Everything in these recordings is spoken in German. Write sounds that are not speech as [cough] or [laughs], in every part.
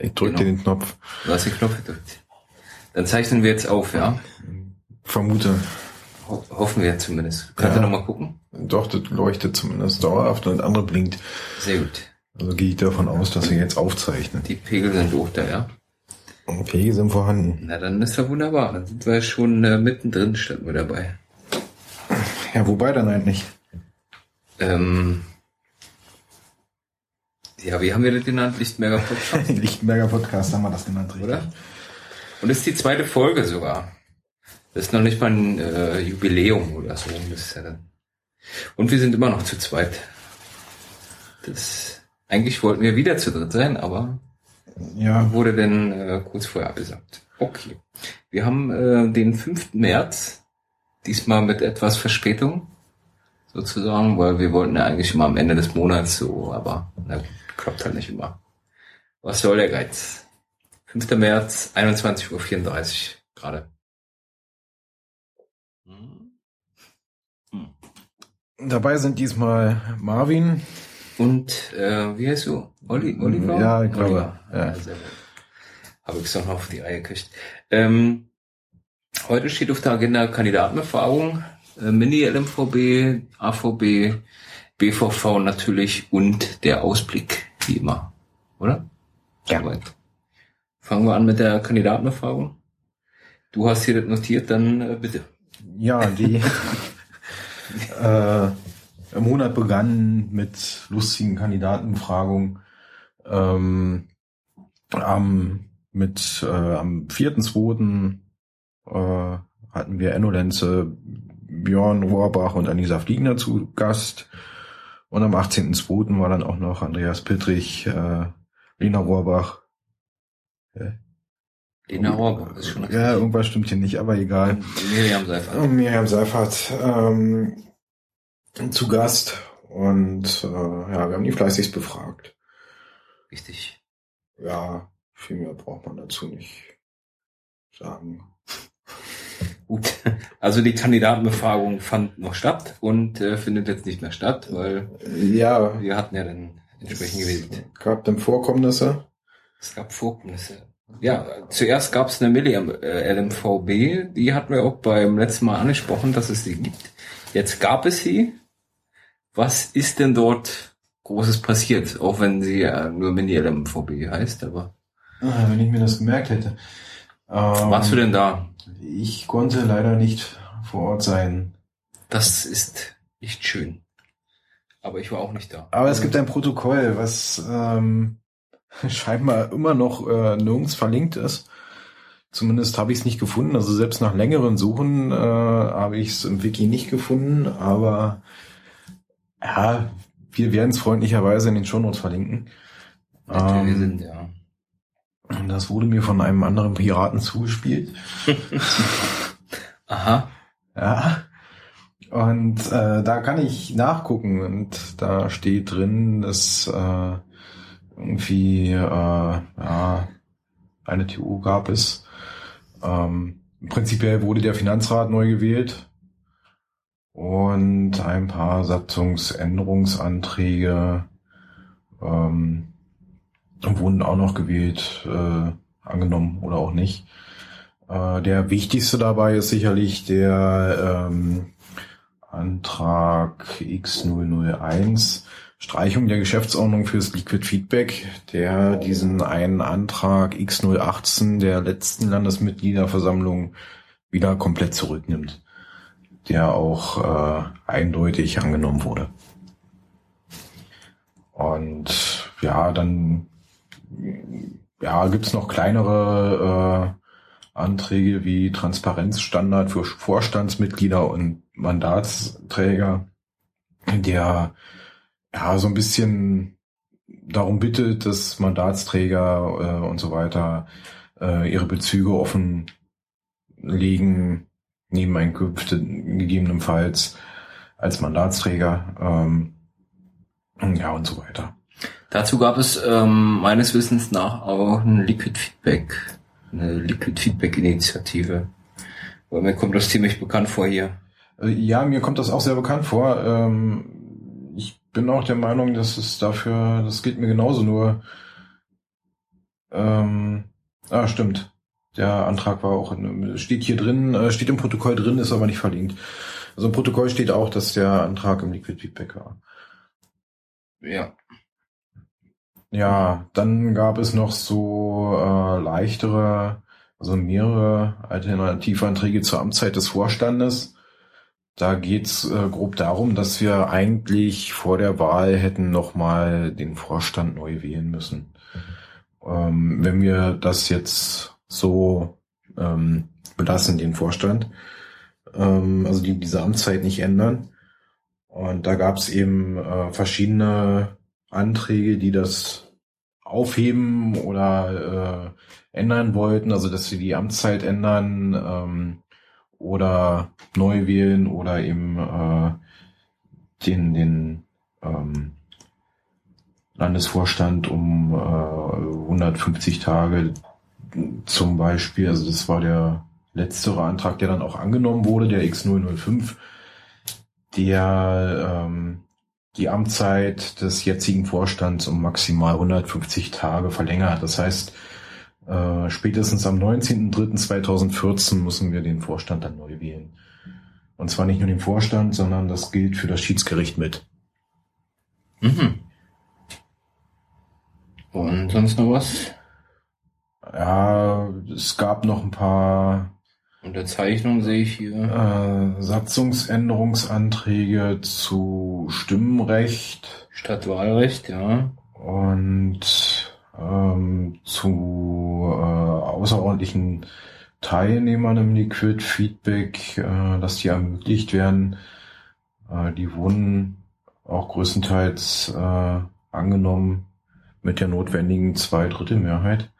Ich drücke Genau. den Knopf. Du hast den Knopf gedrückt. Dann zeichnen wir jetzt auf, ja? Vermute. Ho hoffen wir zumindest. Könnt ihr Ja. noch mal gucken? Doch, das leuchtet zumindest dauerhaft und das andere blinkt. Sehr gut. Also gehe ich davon aus, dass wir jetzt aufzeichnen. Die Pegel sind hoch da, ja? Und Wege sind vorhanden. Na, dann ist ja wunderbar. Dann sind wir schon äh, mittendrin, standen wir dabei. Ja, wobei dann eigentlich? Ähm, ja, wie haben wir das genannt? Lichtenberger Podcast, [laughs] Lichtenberger Podcast haben wir das genannt, richtig? oder? Und das ist die zweite Folge sogar. Das ist noch nicht mal ein äh, Jubiläum oder so. Das ist ja dann. Und wir sind immer noch zu zweit. Das, eigentlich wollten wir wieder zu dritt sein, aber Ja, wurde denn äh, kurz vorher abgesagt. Okay. Wir haben äh, den 5. März, diesmal mit etwas Verspätung, sozusagen, weil wir wollten ja eigentlich immer am Ende des Monats so, aber na gut, klappt halt nicht immer. Was soll der Geiz? 5. März, 21.34 Uhr gerade. Hm. dabei sind diesmal Marvin. Und äh, wie heißt du? Olli, Oliver? Ja, ich glaube, Oliver. ja. Habe ich es noch auf die Reihe gekriegt. Ähm, heute steht auf der Agenda Kandidatenbefragung, äh, Mini-LMVB, AVB, BVV natürlich und der Ausblick, wie immer. Oder? Ja. Soweit. Fangen wir an mit der Kandidatenbefragung. Du hast hier das notiert, dann äh, bitte. Ja, die [laughs] äh, im Monat begann mit lustigen Kandidatenbefragungen. Ähm, am, mit, äh, am 4.2. Äh, hatten wir Enno Lenze, Björn Rohrbach und Anisa Fliegner zu Gast. Und am 18.2. war dann auch noch Andreas Pittrich, äh, Lena Rohrbach. Lena Rohrbach ist schon Ja, irgendwas stimmt hier nicht, aber egal. Miriam Seifert. Und Miriam Seifert ähm, zu Gast und äh, ja, wir haben die fleißigst befragt. Richtig. Ja, viel mehr braucht man dazu nicht sagen. Gut. [laughs] Also die Kandidatenbefragung fand noch statt und äh, findet jetzt nicht mehr statt, weil Ja, wir hatten ja dann entsprechend gewählt. es gab dann Vorkommnisse. Es gab Vorkommnisse. Ja, zuerst gab es eine Milliam äh, LMVB, die hatten wir auch beim letzten Mal angesprochen, dass es sie gibt. Jetzt gab es sie. Was ist denn dort Großes passiert? Auch wenn sie ja nur Mini-LMVB heißt, aber Ah, wenn ich mir das gemerkt hätte. Ähm, warst du denn da? Ich konnte leider nicht vor Ort sein. Das ist nicht schön. Aber ich war auch nicht da. Aber es gibt ein Protokoll, was ähm, [laughs] scheinbar immer noch äh, nirgends verlinkt ist. Zumindest habe ich es nicht gefunden. Also selbst nach längeren Suchen äh, habe ich es im Wiki nicht gefunden. Aber ja, wir werden es freundlicherweise in den Shownotes verlinken. Natürlich Ähm, sind, ja. Das wurde mir von einem anderen Piraten zugespielt. [laughs] Aha. Ja. Und äh, da kann ich nachgucken und da steht drin, dass äh, irgendwie äh, ja, eine TU gab es. Ähm, prinzipiell wurde der Finanzrat neu gewählt und ein paar Satzungsänderungsanträge ähm, wurden auch noch gewählt, äh, angenommen oder auch nicht. Äh, der wichtigste dabei ist sicherlich der ähm, Antrag X001, Streichung der Geschäftsordnung fürs Liquid Feedback, der diesen einen Antrag X018 der letzten Landesmitgliederversammlung wieder komplett zurücknimmt, der auch äh, eindeutig angenommen wurde. Und ja, dann ja, gibt's noch kleinere äh, Anträge wie Transparenzstandard für Vorstandsmitglieder und Mandatsträger, der ja so ein bisschen darum bittet, dass Mandatsträger äh, und so weiter äh, ihre Bezüge offenlegen, Nebeneinkünfte gegebenenfalls als Mandatsträger ähm, ja und so weiter. Dazu gab es ähm, meines Wissens nach auch ein Liquid Feedback, eine Liquid Feedback Initiative. Weil mir kommt das ziemlich bekannt vor hier. Äh, Ja, mir kommt das auch sehr bekannt vor. Ähm, ich bin auch der Meinung, dass es dafür, das geht mir genauso nur. Ähm, ah, stimmt. Der Antrag war auch, in, steht hier drin, äh, steht im Protokoll drin, ist aber nicht verlinkt. Also im Protokoll steht auch, dass der Antrag im Liquid Feedback war. Ja. Ja, dann gab es noch so äh, leichtere, also mehrere Alternativanträge zur Amtszeit des Vorstandes. Da geht's äh, grob darum, dass wir eigentlich vor der Wahl hätten nochmal den Vorstand neu wählen müssen. Ähm, wenn wir das jetzt so ähm, belassen, den Vorstand, ähm, also die, diese Amtszeit nicht ändern. Und da gab's eben äh, verschiedene Anträge, die das aufheben oder äh, ändern wollten, also dass sie die Amtszeit ändern ähm, oder neu wählen oder eben äh, den, den ähm, Landesvorstand um äh, 150 Tage zum Beispiel, also das war der letztere Antrag, der dann auch angenommen wurde, der X005, der ähm, die Amtszeit des jetzigen Vorstands um maximal 150 Tage verlängert. Das heißt, äh, spätestens am 19.03.2014 müssen wir den Vorstand dann neu wählen. Und zwar nicht nur den Vorstand, sondern das gilt für das Schiedsgericht mit. Mhm. Und sonst noch was? Ja, es gab noch ein paar Unterzeichnung sehe ich hier. äh, Satzungsänderungsanträge zu Stimmrecht Stadtwahlrecht, ja. und ähm, zu äh, außerordentlichen Teilnehmern im Liquid Feedback, äh, dass die ermöglicht werden. Äh, die wurden auch größtenteils äh, angenommen mit der notwendigen Zweidrittelmehrheit.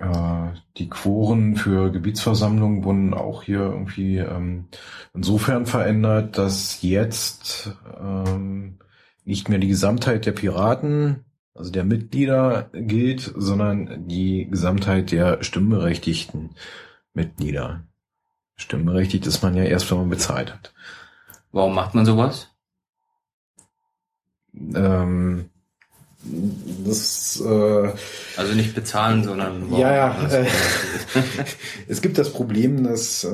Äh, die Quoren für Gebietsversammlungen wurden auch hier irgendwie ähm, insofern verändert, dass jetzt ähm, nicht mehr die Gesamtheit der Piraten, also der Mitglieder gilt, sondern die Gesamtheit der stimmberechtigten Mitglieder. Stimmberechtigt ist man ja erst, wenn man bezahlt hat. Warum macht man sowas? Ähm, das äh, Also nicht bezahlen, sondern Ja, ja. Das- Äh, [laughs] es gibt das Problem, dass äh,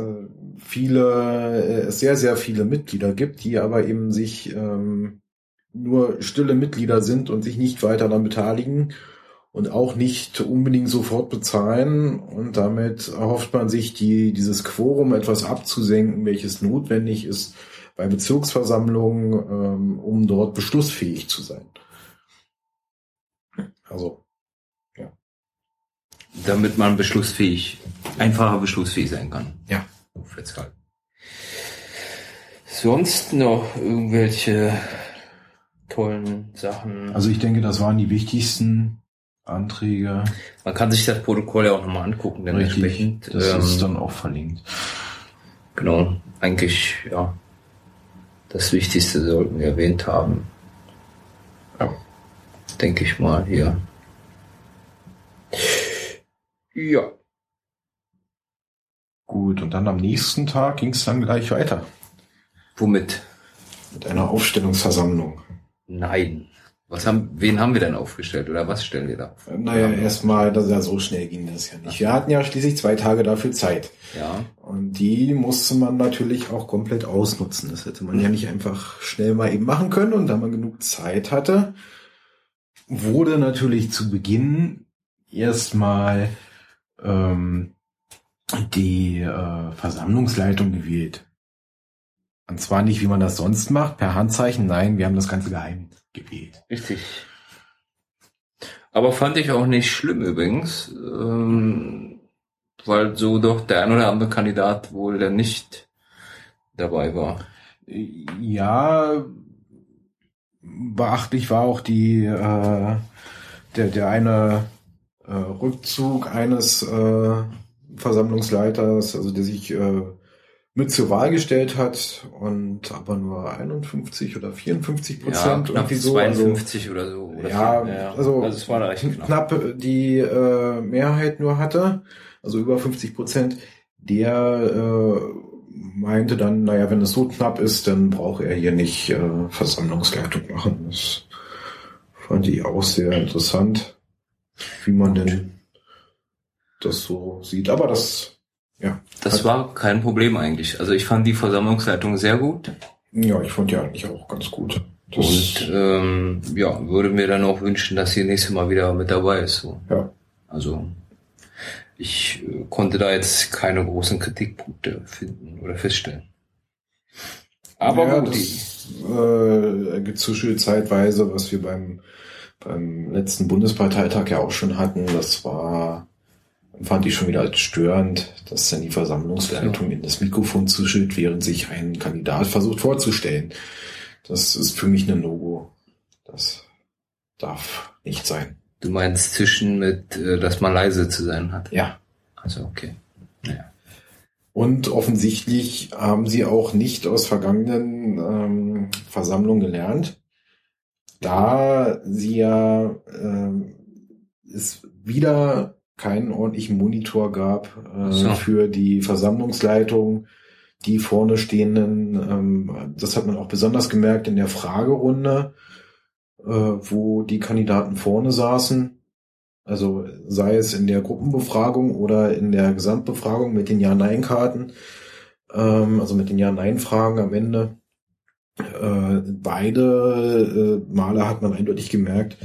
viele, äh, es sehr, sehr viele Mitglieder gibt, die aber eben sich ähm, nur stille Mitglieder sind und sich nicht weiter daran beteiligen und auch nicht unbedingt sofort bezahlen. Und damit erhofft man sich, die, dieses Quorum etwas abzusenken, welches notwendig ist bei Bezirksversammlungen, ähm, um dort beschlussfähig zu sein. Also damit man beschlussfähig, einfacher beschlussfähig sein kann. Ja. Festhalten. Sonst noch irgendwelche tollen Sachen. Also ich denke, das waren die wichtigsten Anträge. man kann sich das Protokoll ja auch nochmal angucken, dementsprechend. Das ähm, ist dann auch verlinkt. Genau, eigentlich, ja. Das Wichtigste sollten wir erwähnt haben. Ja. Denke ich mal hier. Ja. Gut, und dann am nächsten Tag ging es dann gleich weiter Womit? mit einer Aufstellungsversammlung. Nein. Was haben, wen haben wir denn aufgestellt oder was stellen wir da auf? Naja, erstmal, das ja so schnell ging das ja nicht. Wir hatten ja schließlich zwei Tage dafür Zeit. Ja. Und die musste man natürlich auch komplett ausnutzen. Das hätte man ja nicht einfach schnell mal eben machen können. Und da man genug Zeit hatte, wurde natürlich zu Beginn erstmal ähm, die äh, Versammlungsleitung gewählt. Und zwar nicht, wie man das sonst macht, per Handzeichen. Nein, wir haben das Ganze geheim gewählt. Richtig. Aber fand ich auch nicht schlimm übrigens, ähm, weil so doch der ein oder andere Kandidat wohl der nicht dabei war. Ja, beachtlich war auch die äh, der der eine äh, Rückzug eines äh, Versammlungsleiters, also der sich äh, mit zur Wahl gestellt hat und aber nur 51 oder 54 Ja, Prozent knapp irgendwie so. Also, 52 oder so. Oder ja, viel, also, also es war da recht knapp. knapp die äh, Mehrheit nur hatte, also über 50 Prozent, der äh, meinte dann, naja, wenn es so knapp ist, dann braucht er hier nicht äh, Versammlungsleitung machen. Das fand ich auch sehr interessant. wie man denn das so sieht. Aber das, ja. Das war kein Problem eigentlich. Also ich fand die Versammlungsleitung sehr gut. Ja, ich fand die eigentlich auch ganz gut. Das und ähm, ja, würde mir dann auch wünschen, dass sie nächstes Mal wieder mit dabei ist. So. Ja. Also ich äh, konnte da jetzt keine großen Kritikpunkte finden oder feststellen. Aber ja, gut, das äh, Gezüschel zeitweise, was wir beim, beim letzten Bundesparteitag ja auch schon hatten, das war, fand ich schon wieder als störend, dass dann die Versammlungsleitung ja. in das Mikrofon zuschüttet, während sich ein Kandidat versucht vorzustellen. Das ist für mich ein No-Go. Das darf nicht sein. Du meinst zwischen mit, äh, dass man leise zu sein hat? Ja. Also okay. Ja. Und offensichtlich haben sie auch nicht aus vergangenen ähm, Versammlungen gelernt, da sie ja äh, es wieder keinen ordentlichen Monitor gab äh, so. für die Versammlungsleitung, die vorne stehenden. Ähm, das hat man auch besonders gemerkt in der Fragerunde, äh, wo die Kandidaten vorne saßen also sei es in der Gruppenbefragung oder in der Gesamtbefragung mit den Ja-Nein-Karten, ähm, also mit den Ja-Nein-Fragen am Ende. Äh, beide äh, Male hat man eindeutig gemerkt,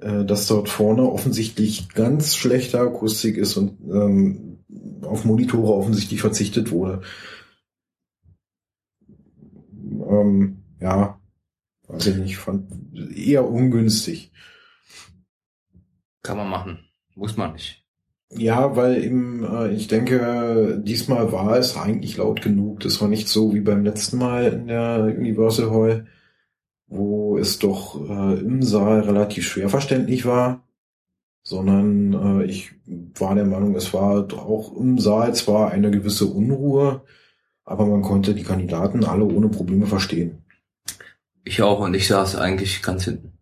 äh, dass dort vorne offensichtlich ganz schlechte Akustik ist und ähm, auf Monitore offensichtlich verzichtet wurde. Ähm, ja, weiß ich nicht, fand eher ungünstig. Kann man machen. Muss man nicht. Ja, weil eben, äh, ich denke, diesmal war es eigentlich laut genug. Das war nicht so wie beim letzten Mal in der Universal Hall, wo es doch äh, im Saal relativ schwer verständlich war, sondern äh, ich war der Meinung, es war auch im Saal zwar eine gewisse Unruhe, aber man konnte die Kandidaten alle ohne Probleme verstehen. Ich auch und ich saß eigentlich ganz hinten.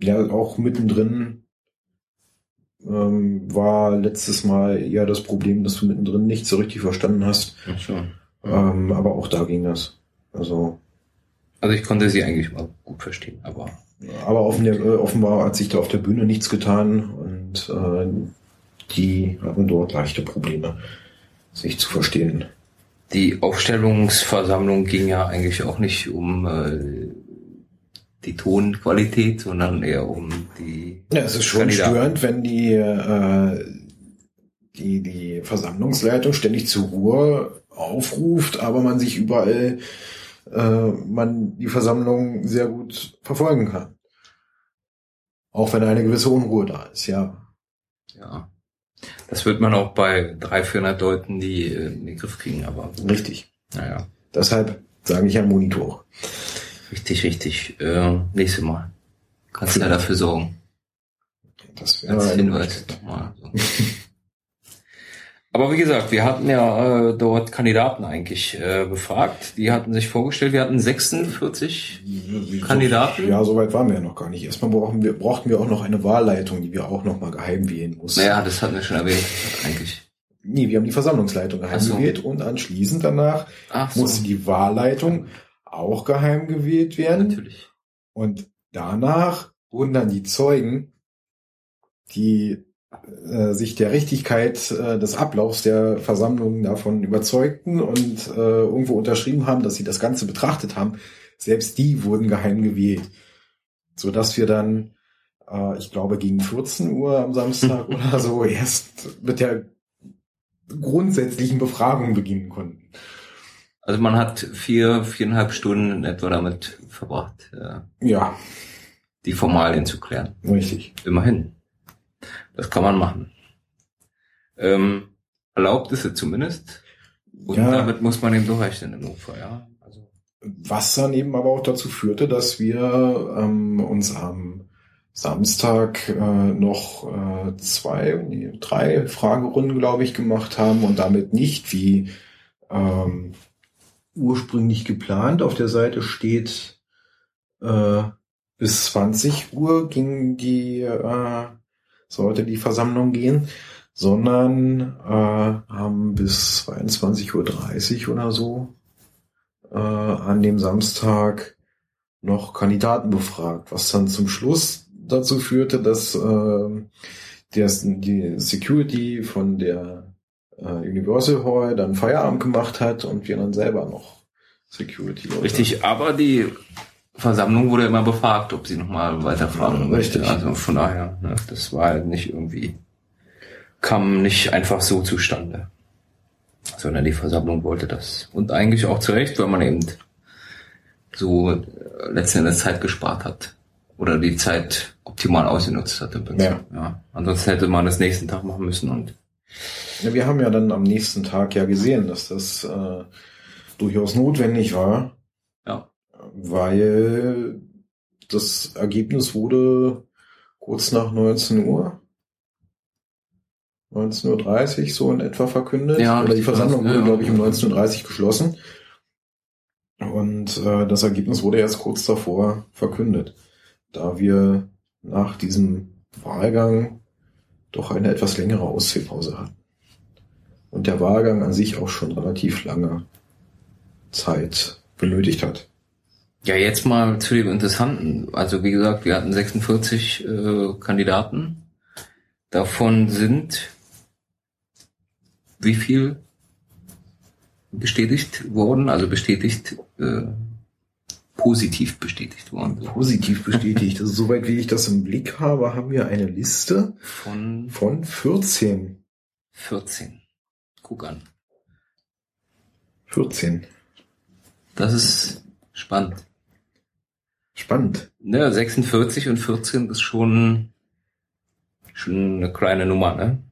Ja, auch mittendrin ähm, war letztes Mal eher das Problem, dass du mittendrin nicht so richtig verstanden hast. Ach so. Ähm, aber auch da ging das. Also. Also ich konnte sie eigentlich mal gut verstehen, aber. Aber offen, äh, offenbar hat sich da auf der Bühne nichts getan und äh, die hatten dort leichte Probleme, sich zu verstehen. Die Aufstellungsversammlung ging ja eigentlich auch nicht um äh, die Tonqualität, sondern eher um die. Ja, es ist schon Kandidaten. störend, wenn die, äh, die, die Versammlungsleitung ständig zur Ruhe aufruft, aber man sich überall, äh, man die Versammlung sehr gut verfolgen kann. Auch wenn eine gewisse Unruhe da ist, ja. Ja. Das wird man auch bei 300, 400 Leuten, die äh, in den Griff kriegen, aber. Richtig. Naja. Deshalb sage ich ja Monitor. Richtig, richtig. Äh, nächstes Mal. Kannst du ja dafür sorgen. Das wäre Als Hinweis. So. [laughs] Aber wie gesagt, wir hatten ja äh, dort Kandidaten eigentlich äh, befragt. Die hatten sich vorgestellt, wir hatten 46 so, Kandidaten. Ja, soweit waren wir ja noch gar nicht. Erstmal brauchen wir, brauchten wir auch noch eine Wahlleitung, die wir auch noch mal geheim wählen mussten. Naja, das hatten wir schon erwähnt, eigentlich. Nee, wir haben die Versammlungsleitung geheim so. gewählt und anschließend danach Ach musste so. die Wahlleitung auch geheim gewählt werden. Natürlich. Und danach wurden dann die Zeugen, die äh, sich der Richtigkeit äh, des Ablaufs der Versammlung davon überzeugten und äh, irgendwo unterschrieben haben, dass sie das Ganze betrachtet haben, selbst die wurden geheim gewählt. So dass wir dann, äh, ich glaube, gegen 14 Uhr am Samstag [laughs] oder so erst mit der grundsätzlichen Befragung beginnen konnten. Also man hat vier, viereinhalb Stunden etwa damit verbracht, äh, ja. die Formalien zu klären. Richtig. Immerhin. Das kann man machen. Ähm, erlaubt ist es zumindest. Und ja. damit muss man eben durchrechnen im Notfall, ja. Also. Was dann eben aber auch dazu führte, dass wir ähm, uns am Samstag äh, noch äh, zwei, nee, drei Fragerunden, glaube ich, gemacht haben und damit nicht wie ähm, ursprünglich geplant. Auf der Seite steht äh, bis 20 Uhr ging die äh, sollte die Versammlung gehen, sondern äh, haben bis 22.30 Uhr oder so äh, an dem Samstag noch Kandidaten befragt, was dann zum Schluss dazu führte, dass äh, der, die Security von der äh, Universal Hall dann Feierabend gemacht hat und wir dann selber noch Security. Leute. Richtig, aber die Versammlung wurde immer befragt, ob sie nochmal weiterfahren ja, Richtig. Also von daher, ne, das war halt nicht irgendwie, kam nicht einfach so zustande. Sondern die Versammlung wollte das. Und eigentlich auch zu Recht, weil man eben so äh, letzten Endes Zeit gespart hat. Oder die Zeit optimal ausgenutzt hat im Prinzip. Ja. ja. Ansonsten hätte man das nächsten Tag machen müssen und. Ja, wir haben ja dann am nächsten Tag ja gesehen, dass das äh, durchaus notwendig war. Ja. Weil das Ergebnis wurde kurz nach 19 Uhr. 19.30 Uhr so in etwa verkündet. Ja, Oder die Versammlung wurde, ja, glaube ich, um 19.30 Uhr geschlossen. Und äh, das Ergebnis wurde erst kurz davor verkündet, da wir nach diesem Wahlgang doch eine etwas längere Ausziehpause hatten. Und der Wahlgang an sich auch schon relativ lange Zeit benötigt hat. Ja, jetzt mal zu dem Interessanten. Also wie gesagt, wir hatten 46 äh, Kandidaten. Davon sind wie viel bestätigt worden, also bestätigt, äh, positiv bestätigt worden. Positiv bestätigt. Also soweit wie ich das im Blick habe, haben wir eine Liste von, von 14. 14. Guck an. 14. Das ist spannend. Spannend. Ne, 46 und 14 ist schon, schon eine kleine Nummer, ne?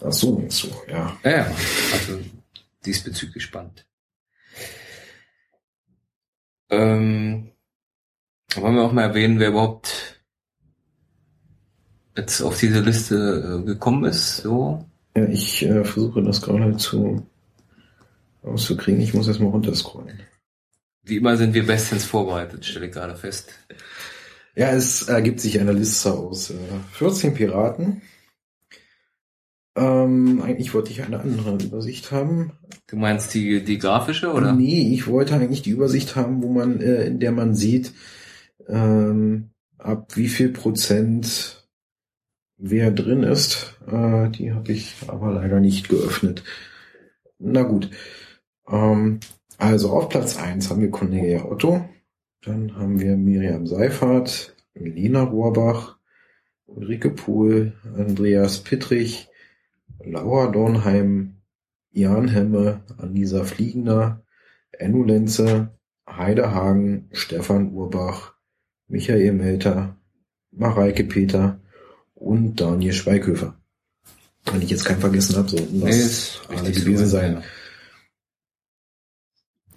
Ach so, so, ja. Ja, ja. Also diesbezüglich spannend. Ähm, wollen wir auch mal erwähnen, wer überhaupt jetzt auf diese Liste äh, gekommen ist? So. Ja, ich äh, versuche das gerade zu auszukriegen. Ich muss erstmal runterscrollen. Wie immer sind wir bestens vorbereitet, stelle ich gerade fest. Ja, es ergibt sich eine Liste aus äh, 14 Piraten, ähm, eigentlich wollte ich eine andere Übersicht haben. Du meinst die, die grafische, oder? Nee, ich wollte eigentlich die Übersicht haben, wo man, äh, in der man sieht, ähm, ab wie viel Prozent wer drin ist. Äh, die habe ich aber leider nicht geöffnet. Na gut. Ähm, also auf Platz eins haben wir Cornelia Otto. Dann haben wir Miriam Seifert, Lena Rohrbach, Ulrike Pohl, Andreas Pittrich, Laura Dornheim, Jan Hemme, Anisa Fliegender, Enno Lenze, Heide Hagen, Stefan Urbach, Michael Melter, Mareike Peter und Daniel Schweighöfer. Wenn ich jetzt keinen vergessen habe, sollten das nee, alle gewesen so sein. Ja.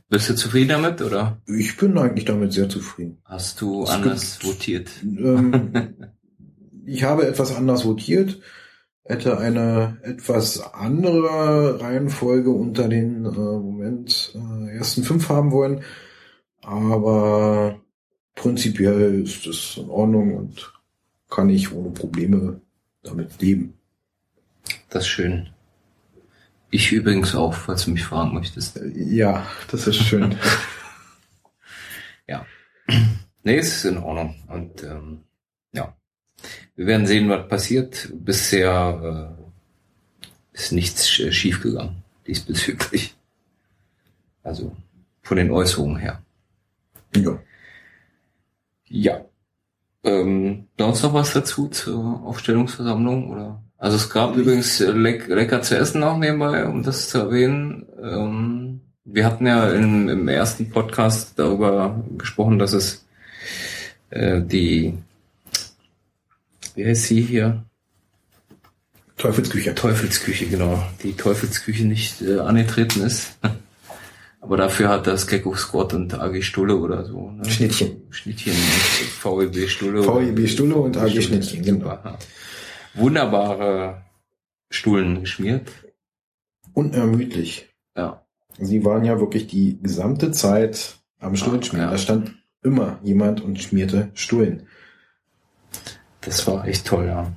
Bist du zufrieden damit, oder? Ich bin eigentlich damit sehr zufrieden. Hast du es anders gibt, votiert? Ähm, [laughs] ich habe etwas anders votiert hätte eine etwas andere Reihenfolge unter den äh, Moment äh, ersten fünf haben wollen. Aber prinzipiell ist es in Ordnung und kann ich ohne Probleme damit leben. Das ist schön. Ich übrigens auch, falls du mich fragen möchtest. Äh, ja, das ist schön. [laughs] ja. Nee, es ist in Ordnung. Und ähm. Wir werden sehen, was passiert. Bisher äh, ist nichts schiefgegangen diesbezüglich. Also von den Äußerungen her. Ja. Ja. Ähm, sonst noch was dazu zur Aufstellungsversammlung oder? Also es gab übrigens leck, lecker zu essen auch nebenbei, um das zu erwähnen. Ähm, wir hatten ja im, im ersten Podcast darüber gesprochen, dass es äh, die wie heißt sie hier? Teufelsküche. Teufelsküche, genau. Die Teufelsküche nicht äh, angetreten ist. [laughs] Aber dafür hat das Gecko Squad und AG Stulle oder so. Ne? Schnittchen. Schnittchen. VEB Stulle. VEB Stulle und AG Schnittchen, genau. Wunderbare Stullen geschmiert. Unermüdlich. Ja. Sie waren ja wirklich die gesamte Zeit am Stullenschmieren. Ja. Da stand immer jemand und schmierte Stullen. Das war echt toll, ja.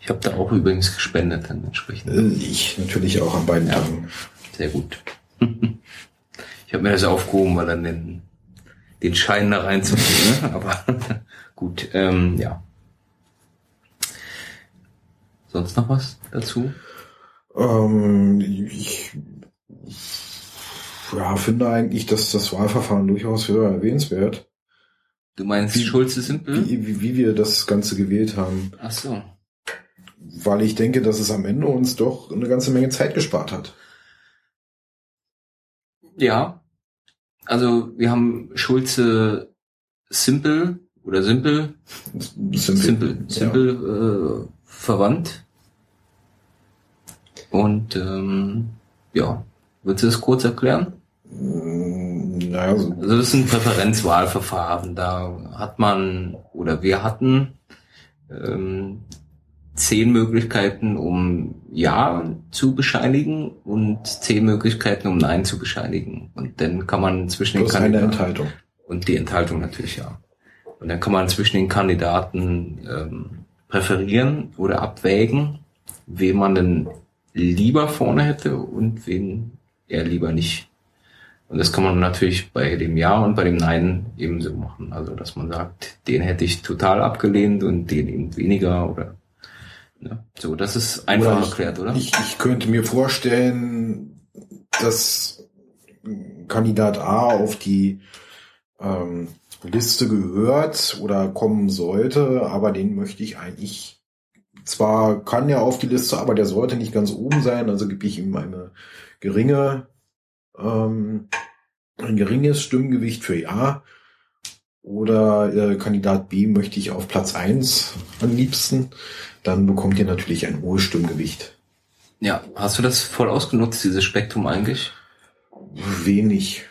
Ich habe da auch übrigens gespendet dann entsprechend. Äh, ich natürlich auch an beiden ja, Tagen. Sehr gut. ich habe mir das aufgehoben, weil dann den, den Schein da reinzubringen. Ne? [laughs] Aber gut, ähm, ja. Sonst noch was dazu? Ähm, ich ja, finde eigentlich, dass das Wahlverfahren durchaus höher erwähnenswert. Du meinst Wie- Schulze Simpel? Wie, wie, wie wir das Ganze gewählt haben. Ach so. Weil ich denke, dass es am Ende uns doch eine ganze Menge Zeit gespart hat. Ja. Also wir haben Schulze Simpel oder Simpel, Simpel. Simpel, Simpel äh, verwandt. Und ähm, ja, würdest du das kurz erklären? Naja, so, Also das ist ein Präferenzwahlverfahren. Da hat man oder wir hatten ähm, zehn Möglichkeiten, um Ja zu bescheinigen und zehn Möglichkeiten, um Nein zu bescheinigen. Und dann kann man zwischen plus den eine Kandidaten Enthaltung. und die Enthaltung natürlich ja. Und dann kann man zwischen den Kandidaten ähm, präferieren oder abwägen, wen man denn lieber vorne hätte und wen er lieber nicht. Und das kann man natürlich bei dem Ja und bei dem Nein ebenso machen. Also dass man sagt, den hätte ich total abgelehnt und den eben weniger oder ja. so. Das ist einfach Oder ich- erklärt, oder? Ich, ich könnte mir vorstellen, dass Kandidat A auf die ähm, Liste gehört oder kommen sollte, aber den möchte ich eigentlich zwar kann er auf die Liste, aber der sollte nicht ganz oben sein, also gebe ich ihm eine geringe ähm, ein geringes Stimmgewicht für Ja. Oder äh, Kandidat B möchte ich auf Platz eins am liebsten. Dann bekommt ihr natürlich ein hohes Stimmgewicht. ja. Hast du das voll ausgenutzt, dieses Spektrum eigentlich? Wenig.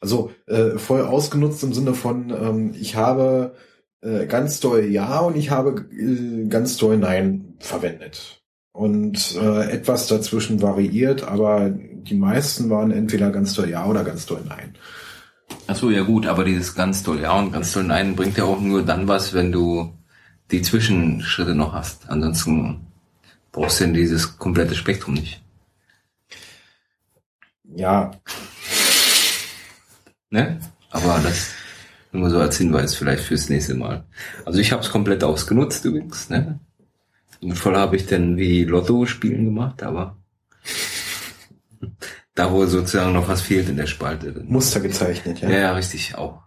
Also äh, voll ausgenutzt im Sinne von, ähm, ich habe äh, ganz doll Ja und ich habe äh, ganz doll Nein verwendet. Und äh, etwas dazwischen variiert, aber die meisten waren entweder ganz doll Ja oder ganz doll Nein. Ach so, ja gut, aber dieses ganz toll Ja und ganz toll Nein bringt ja auch nur dann was, wenn du die Zwischenschritte noch hast. Ansonsten brauchst du denn dieses komplette Spektrum nicht. Ja, Ne? Aber das nur so als Hinweis vielleicht fürs nächste Mal. Also ich habe es komplett ausgenutzt übrigens. Ne? Voll habe ich dann wie Lotto spielen gemacht, aber da wo sozusagen noch was fehlt in der Spalte. Muster gezeichnet, ja. Ja, ja, richtig, auch.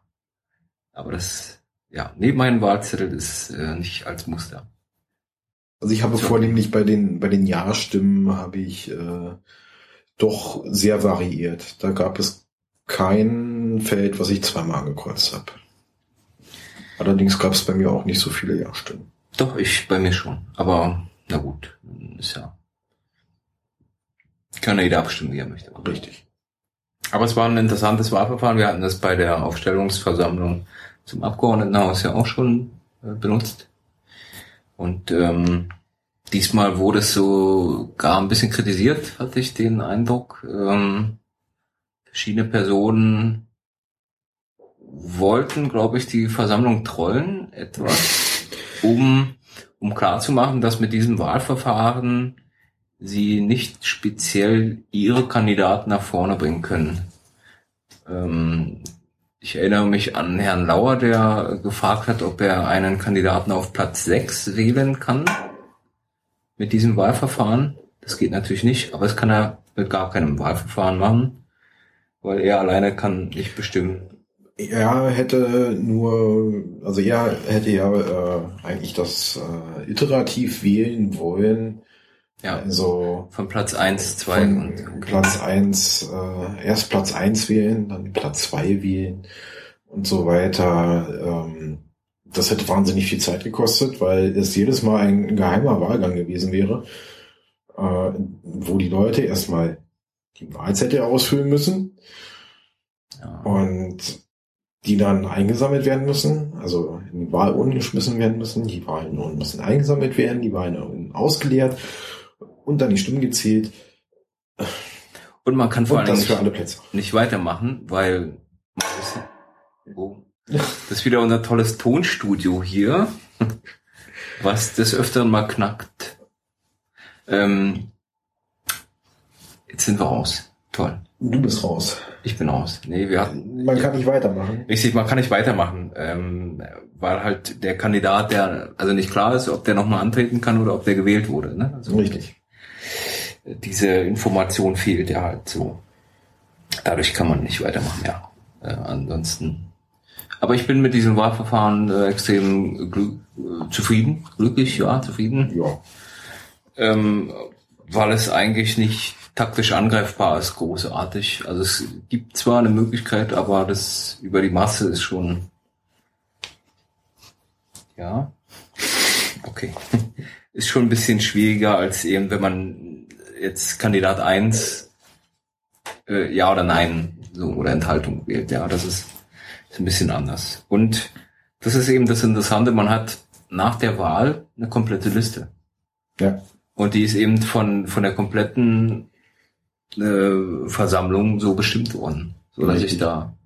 Aber das, ja, neben meinem Wahlzettel ist äh, nicht als Muster. Also ich habe So. vornehmlich bei den bei den Ja-Stimmen habe ich äh, doch sehr variiert. Da gab es kein Feld, was ich zweimal angekreuzt habe. Allerdings gab es bei mir auch nicht so viele Ja-Stimmen. Doch, ich bei mir schon. Aber na gut, ist ja. Kann ja jeder abstimmen, wie er möchte. Richtig. Aber es war ein interessantes Wahlverfahren. Wir hatten das bei der Aufstellungsversammlung zum Abgeordnetenhaus ja auch schon äh, benutzt. Und ähm, diesmal wurde es so gar ein bisschen kritisiert, hatte ich den Eindruck. Ähm, verschiedene Personen wollten, glaube ich, die Versammlung trollen etwas, um, um klarzumachen, dass mit diesem Wahlverfahren sie nicht speziell ihre Kandidaten nach vorne bringen können. Ähm, ich erinnere mich an Herrn Lauer, der gefragt hat, ob er einen Kandidaten auf Platz 6 wählen kann mit diesem Wahlverfahren. Das geht natürlich nicht, aber das kann er mit gar keinem Wahlverfahren machen, weil er alleine kann nicht bestimmen. Er hätte nur, also er hätte ja äh, eigentlich das äh, iterativ wählen wollen. Ja, Also von Platz 1, 2 von und Platz eins äh, erst Platz eins wählen, dann Platz zwei wählen und so weiter. Ähm, das hätte wahnsinnig viel Zeit gekostet, weil es jedes Mal ein geheimer Wahlgang gewesen wäre, äh, wo die Leute erstmal die Wahlzettel ausfüllen müssen ja. und die dann eingesammelt werden müssen, also in die Wahlurnen geschmissen werden müssen, die Wahlurnen müssen eingesammelt werden, die Wahlurnen ausgeleert und dann die Stimmen gezählt und man kann vor allem das für nicht, alle Plätze. nicht weitermachen, weil oh, das ist wieder unser tolles Tonstudio hier, was des Öfteren mal knackt. Ähm, jetzt sind wir raus. Toll. Du bist raus. Ich bin raus. Nee, wir hatten. Man kann nicht weitermachen. Richtig, man kann nicht weitermachen, ähm, weil halt der Kandidat, der also nicht klar ist, ob der nochmal antreten kann oder ob der gewählt wurde. Ne? Also Richtig. diese Information fehlt ja halt so. Dadurch kann man nicht weitermachen, ja. Äh, ansonsten. Aber ich bin mit diesem Wahlverfahren äh, extrem glü äh, zufrieden, glücklich, ja, zufrieden, Ja. ähm, weil es eigentlich nicht taktisch angreifbar ist, großartig. Also es gibt zwar eine Möglichkeit, aber das über die Masse ist schon, ja, okay, [laughs] ist schon ein bisschen schwieriger als eben, wenn man jetzt Kandidat 1 äh, ja oder nein so oder Enthaltung wählt. Ja, das ist, ist ein bisschen anders. Und das ist eben das Interessante, man hat nach der Wahl eine komplette Liste. Ja. Und die ist eben von, von der kompletten äh, Versammlung so bestimmt worden, so dass sich da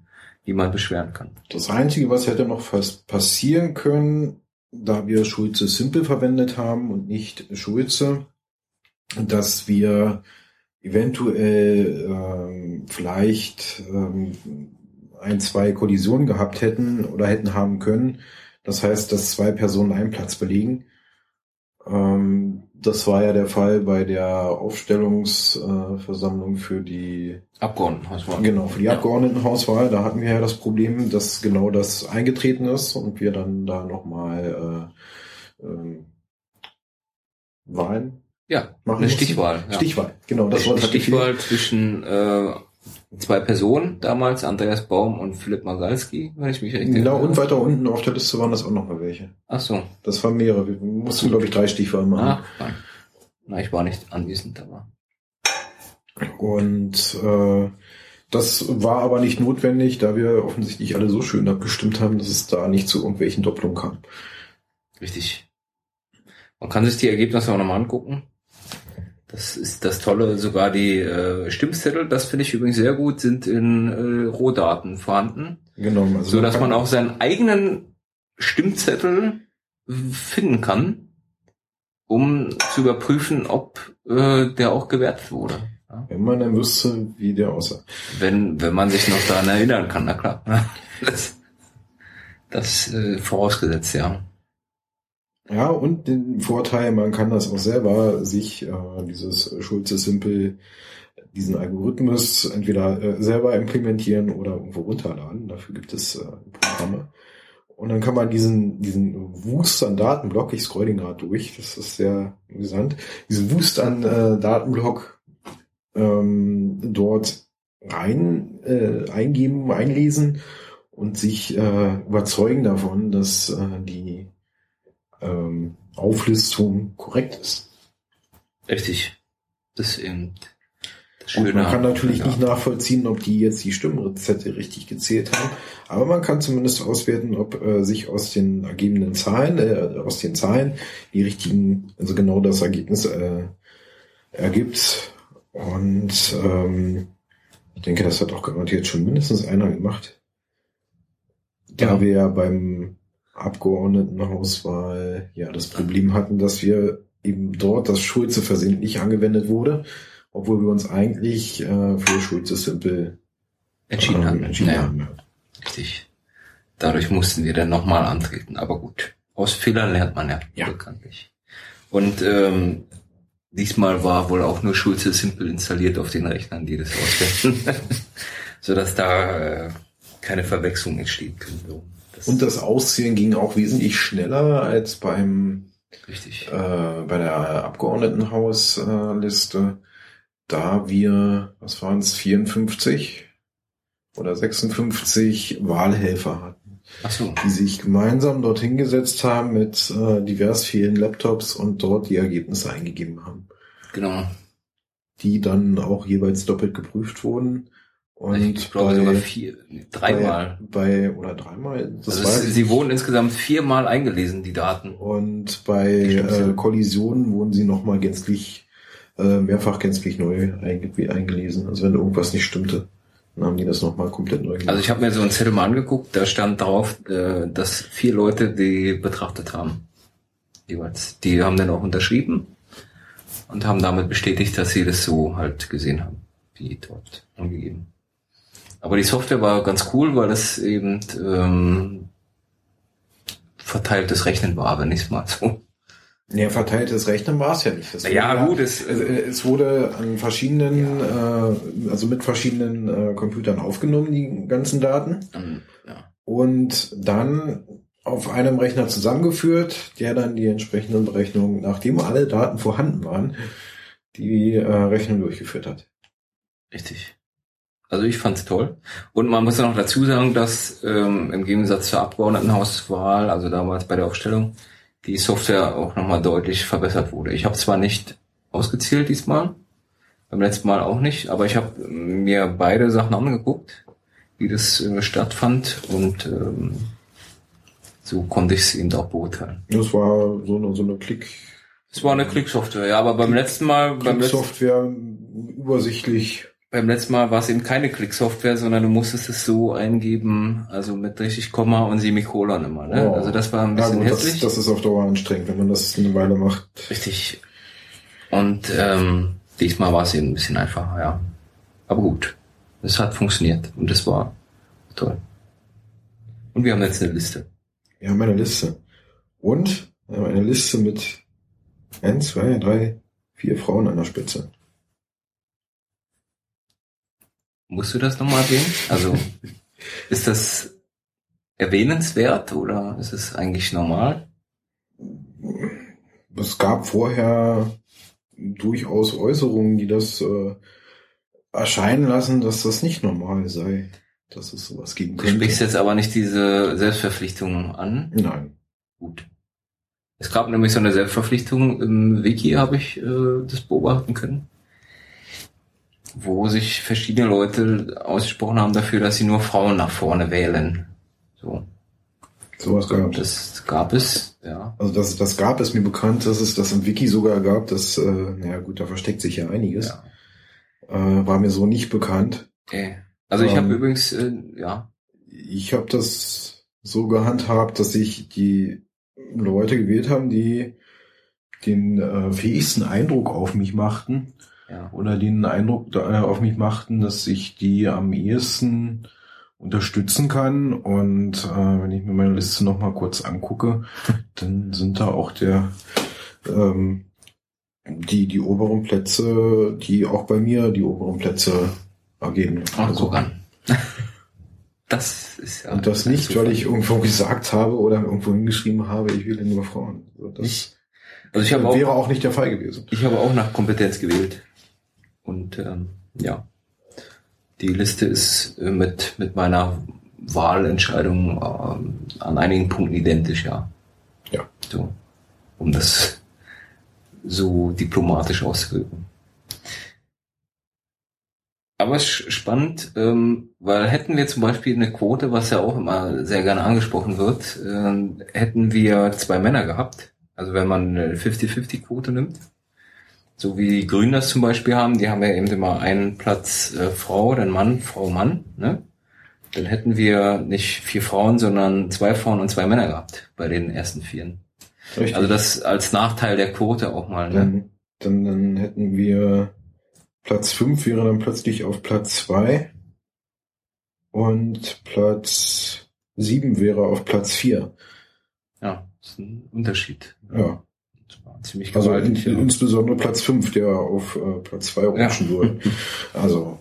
niemand beschweren kann. Das Einzige, was hätte noch fast passieren können, da wir Schulze Simple verwendet haben und nicht Schulze, dass wir eventuell ähm, vielleicht ähm, ein, zwei Kollisionen gehabt hätten oder hätten haben können. Das heißt, dass zwei Personen einen Platz belegen. Ähm, das war ja der Fall bei der Aufstellungsversammlung äh, Versammlung für die Abgeordnetenhauswahl. Genau, für die Ja. Abgeordnetenhauswahl, da hatten wir ja das Problem, dass genau das eingetreten ist und wir dann da nochmal äh, ähm, Wahlen Ja, machen eine mussten. Stichwahl. Ja. Stichwahl, genau, das hat gefehlt. Stichwahl zwischen äh, zwei Personen damals, Andreas Baum und Philipp Magalski, wenn ich mich richtig Genau, erinnere. und weiter unten auf der Liste waren das auch nochmal welche. Ach so. Das waren mehrere. Wir mussten, glaube ich, drei Stichwahlen machen. Ach, nein. Na, ich war nicht anwesend, aber. Und äh, das war aber nicht notwendig, da wir offensichtlich alle so schön abgestimmt haben, dass es da nicht zu irgendwelchen Doppelungen kam. Richtig. Man kann sich die Ergebnisse auch nochmal angucken. Das ist das Tolle, sogar die äh, Stimmzettel, das finde ich übrigens sehr gut, sind in äh, Rohdaten vorhanden, Genau, also so dass man auch seinen eigenen Stimmzettel finden kann, um zu überprüfen, ob äh, der auch gewertet wurde. Ja? Wenn man dann wüsste, wie der aussah. Wenn, wenn man sich noch daran erinnern kann, na klar. [laughs] Das, das äh, vorausgesetzt, ja. Ja, und den Vorteil, man kann das auch selber sich, äh, dieses Schulze Simple, diesen Algorithmus entweder äh, selber implementieren oder irgendwo runterladen. Dafür gibt es äh, Programme. Und dann kann man diesen, diesen Wust an Datenblock, ich scroll den gerade durch, das ist sehr amüsant, diesen Wust an äh, Datenblock ähm, dort rein äh, eingeben, einlesen und sich äh, überzeugen davon, dass äh, die ähm, Auflistung korrekt ist. Richtig. Das ist eben das Und man kann natürlich ja. nicht nachvollziehen, ob die jetzt die Stimmrezepte richtig gezählt haben, aber man kann zumindest auswerten, ob äh, sich aus den ergebenden Zahlen, äh, aus den Zahlen die richtigen, also genau das Ergebnis äh, ergibt. Und ähm, ich denke, das hat auch garantiert schon mindestens einer gemacht. Da Ja. wir ja beim Abgeordnetenhauswahl ja das Problem hatten, dass wir eben dort das Schulze versehentlich angewendet wurde, obwohl wir uns eigentlich äh, für Schulze Simple entschieden ähm, haben. entschieden ja, haben. Richtig. Dadurch mussten wir dann nochmal antreten. Aber gut. Aus Fehlern lernt man ja, Ja. bekanntlich. Und ähm, diesmal war wohl auch nur Schulze Simple installiert auf den Rechnern, die das auswerten. [laughs] Sodass da äh, keine Verwechslung entstehen können. Das Und das Auszählen ging auch wesentlich schneller als beim richtig. äh, bei der Abgeordnetenhausliste, da wir, was waren es, 54 oder 56 Wahlhelfer hatten, so. die sich gemeinsam dorthin gesetzt haben mit äh, divers vielen Laptops und dort die Ergebnisse eingegeben haben, Genau. die dann auch jeweils doppelt geprüft wurden. Und ich glaube sogar vier, dreimal. Bei, bei oder dreimal. Das Also es, sie wurden insgesamt viermal eingelesen, die Daten. Und bei äh. Kollisionen wurden sie nochmal gänzlich, äh, mehrfach gänzlich neu einge eingelesen. Also wenn irgendwas nicht stimmte, dann haben die das nochmal komplett neu gemacht. Also ich habe mir so einen Zettel mal angeguckt, da stand drauf, äh, dass vier Leute die betrachtet haben. Jeweils. Die haben dann auch unterschrieben und haben damit bestätigt, dass sie das so halt gesehen haben. die dort angegeben. Aber die Software war ganz cool, weil es eben ähm, verteiltes Rechnen war, wenn ich es mal so. Ja, verteiltes Rechnen war es ja nicht. Das ja, wurde gut, es, es, es wurde an verschiedenen, äh, also mit verschiedenen äh, Computern aufgenommen, die ganzen Daten. ja. Und dann auf einem Rechner zusammengeführt, der dann die entsprechenden Berechnungen, nachdem alle Daten vorhanden waren, die äh, Rechnung durchgeführt hat. Richtig. Also ich fand's toll. Und man muss ja noch dazu sagen, dass ähm, im Gegensatz zur Abgeordnetenhauswahl, also damals bei der Aufstellung, die Software auch nochmal deutlich verbessert wurde. Ich habe zwar nicht ausgezählt diesmal, beim letzten Mal auch nicht, aber ich habe mir beide Sachen angeguckt, wie das äh, stattfand und ähm, so konnte ich es eben auch beurteilen. Das war so eine, so eine Klick, Es war eine Klicksoftware, ja, aber beim letzten Mal, beim letzten, Klicksoftware, übersichtlich. Beim letzten Mal war es eben keine Klicksoftware, sondern du musstest es so eingeben, also mit richtig Komma und Semikolon immer. Ne? Oh. Also das war ein Ja, bisschen gut, das, hässlich. das ist auf Dauer anstrengend, wenn man das eine Weile macht. Richtig. Und ähm, diesmal war es eben ein bisschen einfacher, ja. Aber gut, es hat funktioniert und es war toll. Und wir haben jetzt eine Liste. Wir haben eine Liste. Und wir haben eine Liste mit ein, zwei, drei, vier Frauen an der Spitze. Musst du das nochmal erwähnen? Also [laughs] ist das erwähnenswert oder ist es eigentlich normal? Es gab vorher durchaus Äußerungen, die das äh, erscheinen lassen, dass das nicht normal sei, dass es sowas geben Du könnte. sprichst jetzt aber nicht diese Selbstverpflichtung an. Nein. Gut. Es gab nämlich so eine Selbstverpflichtung im Wiki, habe ich äh, das beobachten können, wo sich verschiedene Leute ausgesprochen haben dafür, dass sie nur Frauen nach vorne wählen. So, Sowas gab es. das gab es, ja. Also das, das gab es mir bekannt, dass es das im Wiki sogar gab. Das, äh, naja gut, da versteckt sich ja einiges. ja. Äh, war mir so nicht bekannt. Okay. Also ich habe Ähm. übrigens, äh, ja, Ich habe das so gehandhabt, dass ich die Leute gewählt haben, die den äh, fähigsten Eindruck auf mich machten ja, oder den Eindruck äh, auf mich machten, dass ich die am ehesten unterstützen kann. Und äh, wenn ich mir meine Liste noch mal kurz angucke, [laughs] dann sind da auch der ähm, die die oberen Plätze, die auch bei mir die oberen Plätze ergeben. Ach, guck an. [laughs] Das ist ja. Und das nicht, weil ich irgendwo gesagt habe oder irgendwo hingeschrieben habe, ich wähle nur Frauen. Also das Nicht. Also ich habe auch, wäre auch nicht der Fall gewesen. ich habe auch nach Kompetenz gewählt. Und ähm, ja, die Liste ist äh, mit mit meiner Wahlentscheidung ähm, an einigen Punkten identisch, ja. Ja. So, um das so diplomatisch auszudrücken. Aber es ist spannend, ähm, weil hätten wir zum Beispiel eine Quote, was ja auch immer sehr gerne angesprochen wird, ähm, hätten wir zwei Männer gehabt. Also wenn man eine 50-50-Quote nimmt, so wie die Grünen das zum Beispiel haben, die haben ja eben immer einen Platz äh, Frau, dann Mann, Frau, Mann, ne? Dann hätten wir nicht vier Frauen, sondern zwei Frauen und zwei Männer gehabt bei den ersten Vieren. Richtig. Also das als Nachteil der Quote auch mal, ne? dann, dann, hätten wir Platz 5 wäre dann plötzlich auf Platz 2 und Platz 7 wäre auf Platz 4. Ja, das ist ein Unterschied. Ja. Das war ziemlich Also gewaltig. ja. insbesondere Platz 5, der auf äh, Platz 2 rutschen würde. [laughs] Also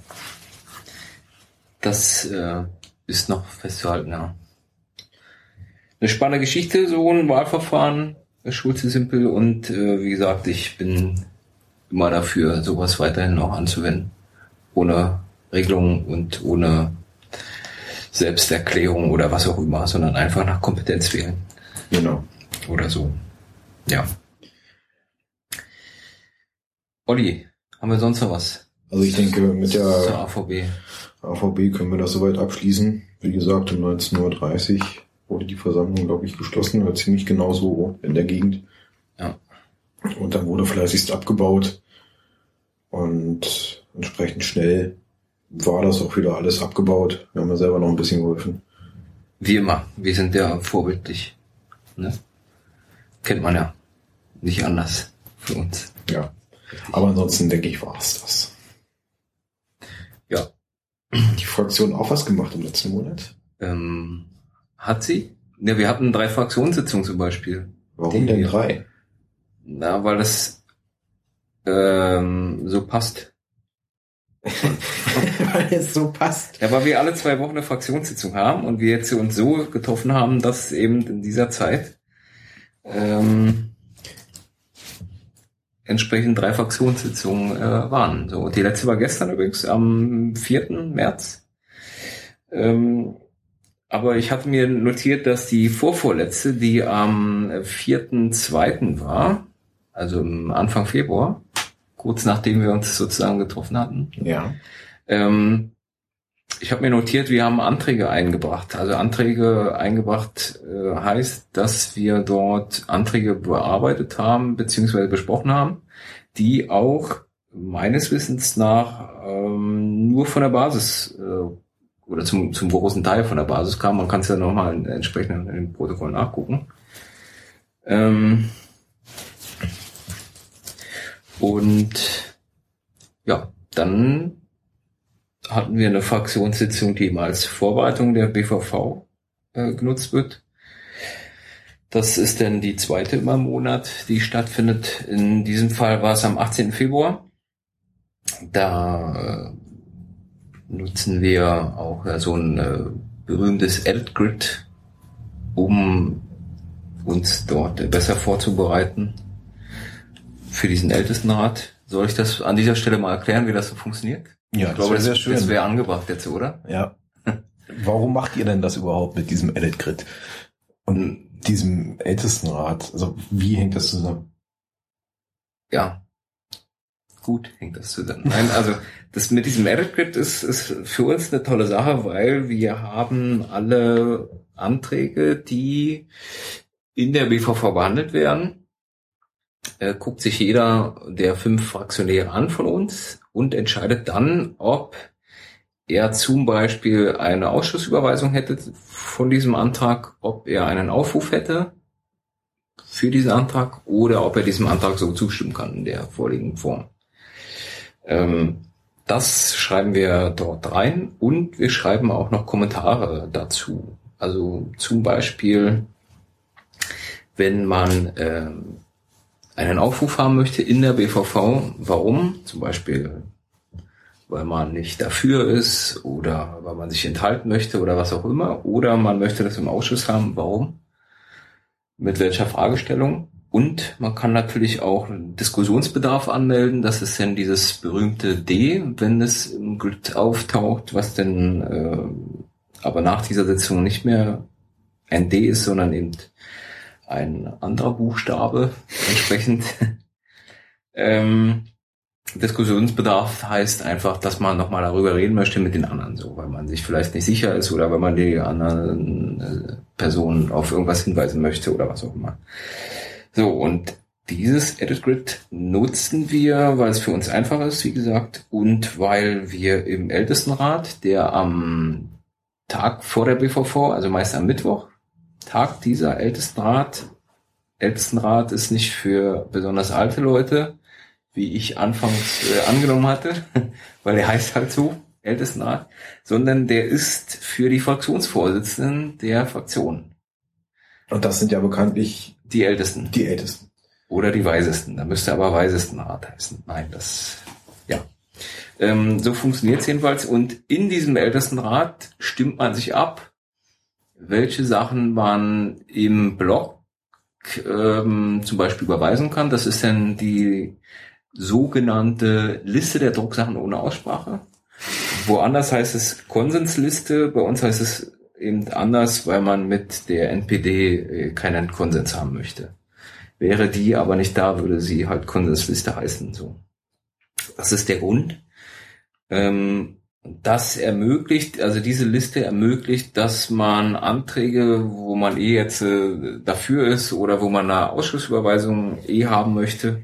Das äh, ist noch festzuhalten, ja. Eine spannende Geschichte, so ein Wahlverfahren, Schulze Simpel und äh, wie gesagt, ich bin immer dafür, sowas weiterhin auch anzuwenden. Ohne Regelung und ohne Selbsterklärung oder was auch immer, sondern einfach nach Kompetenz wählen genau. oder so. Ja. Olli, haben wir sonst noch was Also ich denke, mit der AVB? AVB können wir das soweit abschließen. Wie gesagt, um 19.30 Uhr wurde die Versammlung, glaube ich, geschlossen, oder ziemlich genau so in der Gegend. Ja. Und dann wurde fleißigst abgebaut. Und entsprechend schnell war das auch wieder alles abgebaut. Wir haben ja selber noch ein bisschen geholfen. Wie immer, wir sind ja vorbildlich. Ne? Kennt man ja. Nicht anders für uns. Ja. Aber ansonsten denke ich, war es das. Ja. Die Fraktion auch was gemacht im letzten Monat? Ähm, hat sie? Ja, wir hatten drei Fraktionssitzungen zum Beispiel. Warum denn drei? Na, weil das ähm, so passt. [laughs] Weil es so passt. Ja, weil wir alle zwei Wochen eine Fraktionssitzung haben und wir jetzt uns so getroffen haben, dass eben in dieser Zeit ähm, entsprechend drei Fraktionssitzungen äh, waren. So, die letzte war gestern übrigens, am 4. März. Ähm, aber ich hatte mir notiert, dass die vorvorletzte, die am 4.2. war, also im Anfang Februar, kurz nachdem wir uns sozusagen getroffen hatten, Ja. ähm, ich habe mir notiert, wir haben Anträge eingebracht. Also Anträge eingebracht äh, heißt, dass wir dort Anträge bearbeitet haben beziehungsweise besprochen haben, die auch meines Wissens nach ähm, nur von der Basis äh, oder zum, zum großen Teil von der Basis kamen. Man kann es ja nochmal entsprechend in den Protokoll nachgucken. Ähm, und ja, dann hatten wir eine Fraktionssitzung, die eben als Vorbereitung der BVV äh, genutzt wird. Das ist dann die zweite immer im Monat, die stattfindet. In diesem Fall war es am 18. Februar. Da äh, nutzen wir auch ja, so ein äh, berühmtes Edit-Grid, um uns dort äh, besser vorzubereiten für diesen Ältestenrat. Soll ich das an dieser Stelle mal erklären, wie das so funktioniert? Ja, Ich glaube, das, sehr das wäre angebracht jetzt, oder? Ja. Warum macht ihr denn das überhaupt mit diesem Edit Grid? Und diesem Ältestenrat? Also, wie hängt das zusammen? Ja. Gut hängt das zusammen. Nein, also das mit diesem Edit Grid ist, ist für uns eine tolle Sache, weil wir haben alle Anträge, die in der BVV behandelt werden, äh, guckt sich jeder der fünf Fraktionäre an von uns und entscheidet dann, ob er zum Beispiel eine Ausschussüberweisung hätte von diesem Antrag, ob er einen Aufruf hätte für diesen Antrag oder ob er diesem Antrag so zustimmen kann in der vorliegenden Form. Ähm, das schreiben wir dort rein und wir schreiben auch noch Kommentare dazu. Also zum Beispiel, wenn man ähm, einen Aufruf haben möchte in der BVV, warum? Zum Beispiel, weil man nicht dafür ist oder weil man sich enthalten möchte oder was auch immer. Oder man möchte das im Ausschuss haben, warum? Mit welcher Fragestellung? Und man kann natürlich auch Diskussionsbedarf anmelden. Das ist dann dieses berühmte D, wenn es im Grid auftaucht, was denn äh, aber nach dieser Sitzung nicht mehr ein D ist, sondern eben ein anderer Buchstabe entsprechend. [laughs] ähm, Diskussionsbedarf heißt einfach, dass man nochmal darüber reden möchte mit den anderen, so, weil man sich vielleicht nicht sicher ist oder weil man die anderen äh, Personen auf irgendwas hinweisen möchte oder was auch immer. So, und dieses Edit Grid nutzen wir, weil es für uns einfach ist, wie gesagt, und weil wir im Ältestenrat, der am Tag vor der BVV, also meist am Mittwoch, Tag dieser Ältestenrat, Ältestenrat ist nicht für besonders alte Leute, wie ich anfangs äh, angenommen hatte, [laughs] weil der heißt halt so, Ältestenrat, sondern der ist für die Fraktionsvorsitzenden der Fraktion, Und das sind ja bekanntlich die Ältesten. die Ältesten. Oder die Weisesten. Da müsste aber Weisestenrat heißen. Nein, das, ja. Ähm, so funktioniert es jedenfalls. Und in diesem Ältestenrat stimmt man sich ab, welche Sachen man im Blog ähm, zum Beispiel überweisen kann. Das ist dann die sogenannte Liste der Drucksachen ohne Aussprache. Woanders heißt es Konsensliste, bei uns heißt es eben anders, weil man mit der NPD äh, keinen Konsens haben möchte. Wäre die aber nicht da, würde sie halt Konsensliste heißen. So, das ist der Grund. Ähm, das ermöglicht, also diese Liste ermöglicht, dass man Anträge, wo man eh jetzt äh, dafür ist oder wo man eine Ausschussüberweisung eh haben möchte,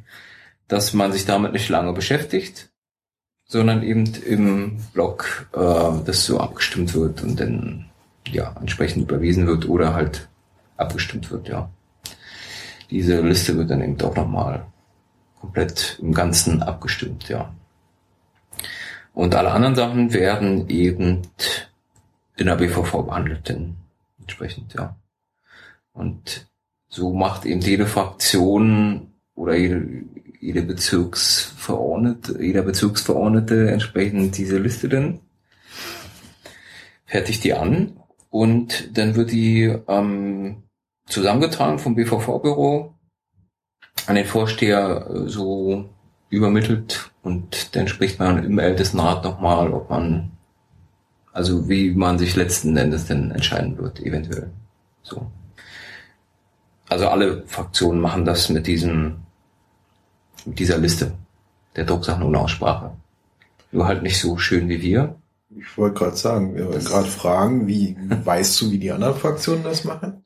dass man sich damit nicht lange beschäftigt, sondern eben im Blog äh, das so abgestimmt wird und dann ja entsprechend überwiesen wird oder halt abgestimmt wird, ja. Diese Liste wird dann eben auch nochmal komplett im Ganzen abgestimmt, ja. Und alle anderen Sachen werden eben in der BVV behandelt, denn entsprechend, ja. Und so macht eben jede Fraktion oder jede, jede Bezirksverordnete, jeder Bezirksverordnete entsprechend diese Liste dann, fertigt die an und dann wird die ähm, zusammengetragen vom BVV-Büro an den Vorsteher äh, so übermittelt und dann spricht man im Ältestenrat nochmal, ob man, also wie man sich letzten Endes denn entscheiden wird, eventuell. So. Also alle Fraktionen machen das mit diesem, mit dieser Liste der Drucksachen ohne Aussprache. Nur halt nicht so schön wie wir. Ich wollte gerade sagen, wir wollten gerade fragen, wie weißt du, wie die anderen Fraktionen das machen?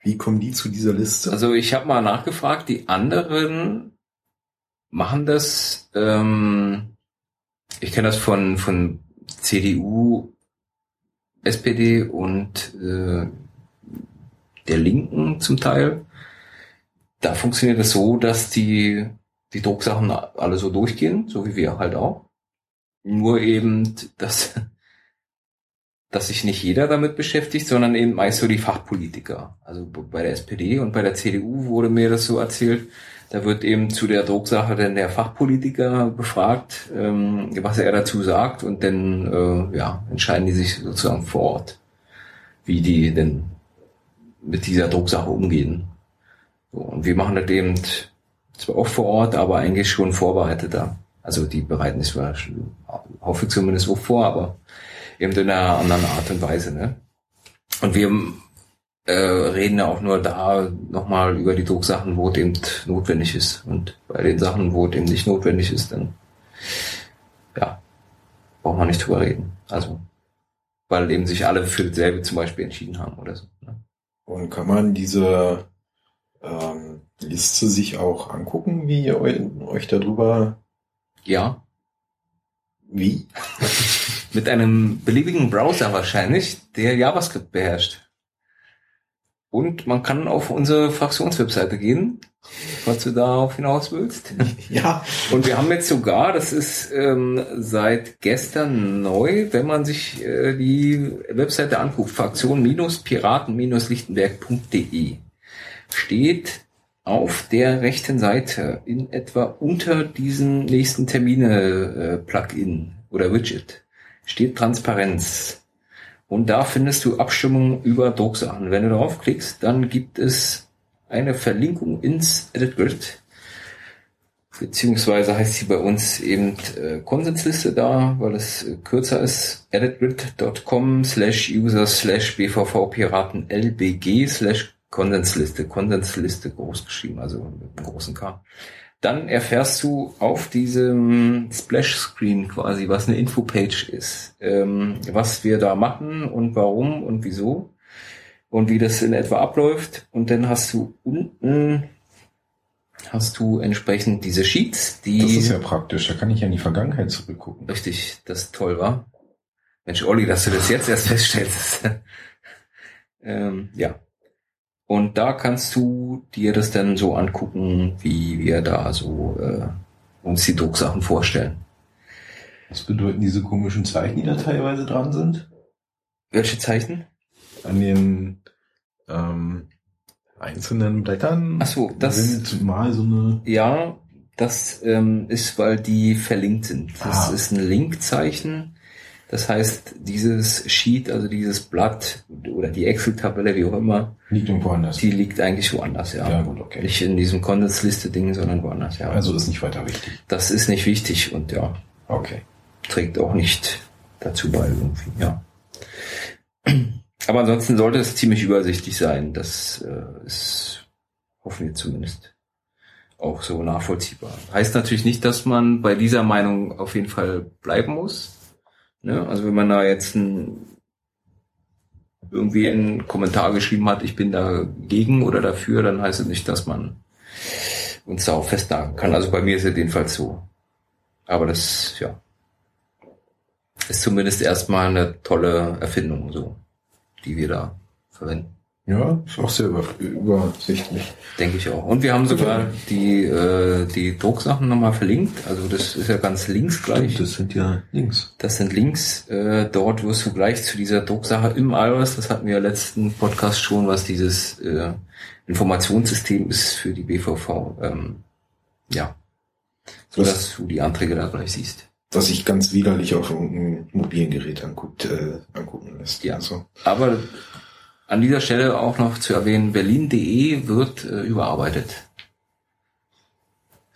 Wie kommen die zu dieser Liste? Also ich habe mal nachgefragt, die anderen machen das, ähm, ich kenne das von, von CDU, SPD und äh, der Linken zum Teil. Da funktioniert es so, dass die, die Drucksachen alle so durchgehen, so wie wir halt auch. Nur eben, dass, [laughs] dass sich nicht jeder damit beschäftigt, sondern eben meist so die Fachpolitiker. Also bei der SPD und bei der CDU wurde mir das so erzählt, da wird eben zu der Drucksache dann der Fachpolitiker befragt, ähm, was er dazu sagt und dann äh, ja, entscheiden die sich sozusagen vor Ort, wie die denn mit dieser Drucksache umgehen. So, und wir machen das eben zwar auch vor Ort, aber eigentlich schon vorbereiteter. Also die bereiten es zwar, hoffe ich zumindest auch vor, aber eben in einer anderen Art und Weise. Ne? Und wir äh, reden ja auch nur da nochmal über die Drucksachen, wo es eben notwendig ist. Und bei den Sachen, wo es eben nicht notwendig ist, dann ja, braucht man nicht drüber reden. Also, weil eben sich alle für dasselbe zum Beispiel entschieden haben oder so. Ne? Und kann man diese ähm, Liste sich auch angucken, wie ihr euch darüber... Ja. Wie? [laughs] Mit einem beliebigen Browser wahrscheinlich, der JavaScript beherrscht. Und man kann auf unsere Fraktionswebseite gehen, falls du darauf hinaus willst. [laughs] Ja. Und wir haben jetzt sogar, das ist ähm, seit gestern neu, wenn man sich äh, die Webseite anguckt, fraktion-piraten-lichtenberg.de, steht auf der rechten Seite in etwa unter diesem nächsten Termine-Plugin äh, oder Widget steht Transparenz. Und da findest du Abstimmungen über Drucksachen. Wenn du darauf klickst, dann gibt es eine Verlinkung ins Edit Grid. Beziehungsweise heißt sie bei uns eben äh, Konsensliste da, weil es äh, kürzer ist. editgrid.com slash user slash bvvpiraten lbg slash Konsensliste. Konsensliste groß geschrieben, also mit einem großen K dann erfährst du auf diesem Splash-Screen quasi, was eine Infopage ist, ähm, was wir da machen und warum und wieso und wie das in etwa abläuft. Und dann hast du unten hast du entsprechend diese Sheets, die. Das ist ja praktisch, da kann ich ja in die Vergangenheit zurückgucken. Richtig, das toll war. Mensch, Olli, dass du das jetzt erst feststellst. [laughs] ähm, ja. Und da kannst du dir das dann so angucken, wie wir da so äh, uns die Drucksachen vorstellen. Was bedeuten diese komischen Zeichen, die da teilweise dran sind? Welche Zeichen? An den ähm, einzelnen Blättern. Ach so, das sind mal so eine. Ja, das ähm, ist, weil die verlinkt sind. Das Ah. ist ein Linkzeichen. Das heißt, dieses Sheet, also dieses Blatt oder die Excel-Tabelle, wie auch immer, Liegt irgendwo anders. die liegt eigentlich woanders, ja. Ja, gut, okay. Nicht in diesem Kondensliste-Ding, sondern woanders, ja. Also ist nicht weiter wichtig. das ist nicht wichtig und ja, Okay. trägt auch nicht dazu bei irgendwie, ja. Aber ansonsten sollte es ziemlich übersichtlich sein. Das äh, ist, hoffen wir zumindest, auch so nachvollziehbar. Heißt natürlich nicht, dass man bei dieser Meinung auf jeden Fall bleiben muss. Ne? Also wenn man da jetzt ein, irgendwie einen Kommentar geschrieben hat, ich bin dagegen oder dafür, dann heißt es nicht, dass man uns darauf festnageln kann. Also bei mir ist es jedenfalls so. Aber das, ja, ist zumindest erstmal eine tolle Erfindung, so, die wir da verwenden. Ja, ist auch sehr über, übersichtlich. Denke ich auch. Und wir haben sogar die, äh, die Drucksachen nochmal verlinkt. Also das ist ja ganz links gleich. Stimmt, das sind ja Links. Das sind Links. Äh, dort wirst du gleich zu dieser Drucksache im iOS, das hatten wir ja letzten Podcast schon, was dieses äh, Informationssystem ist für die BVV. Ähm, ja. So Das- dass du die Anträge da gleich siehst. Was sich ganz widerlich auf irgendeinem mobilen Gerät anguckt, äh, angucken lässt. Ja. Also, Aber an dieser Stelle auch noch zu erwähnen, berlin.de wird äh, überarbeitet.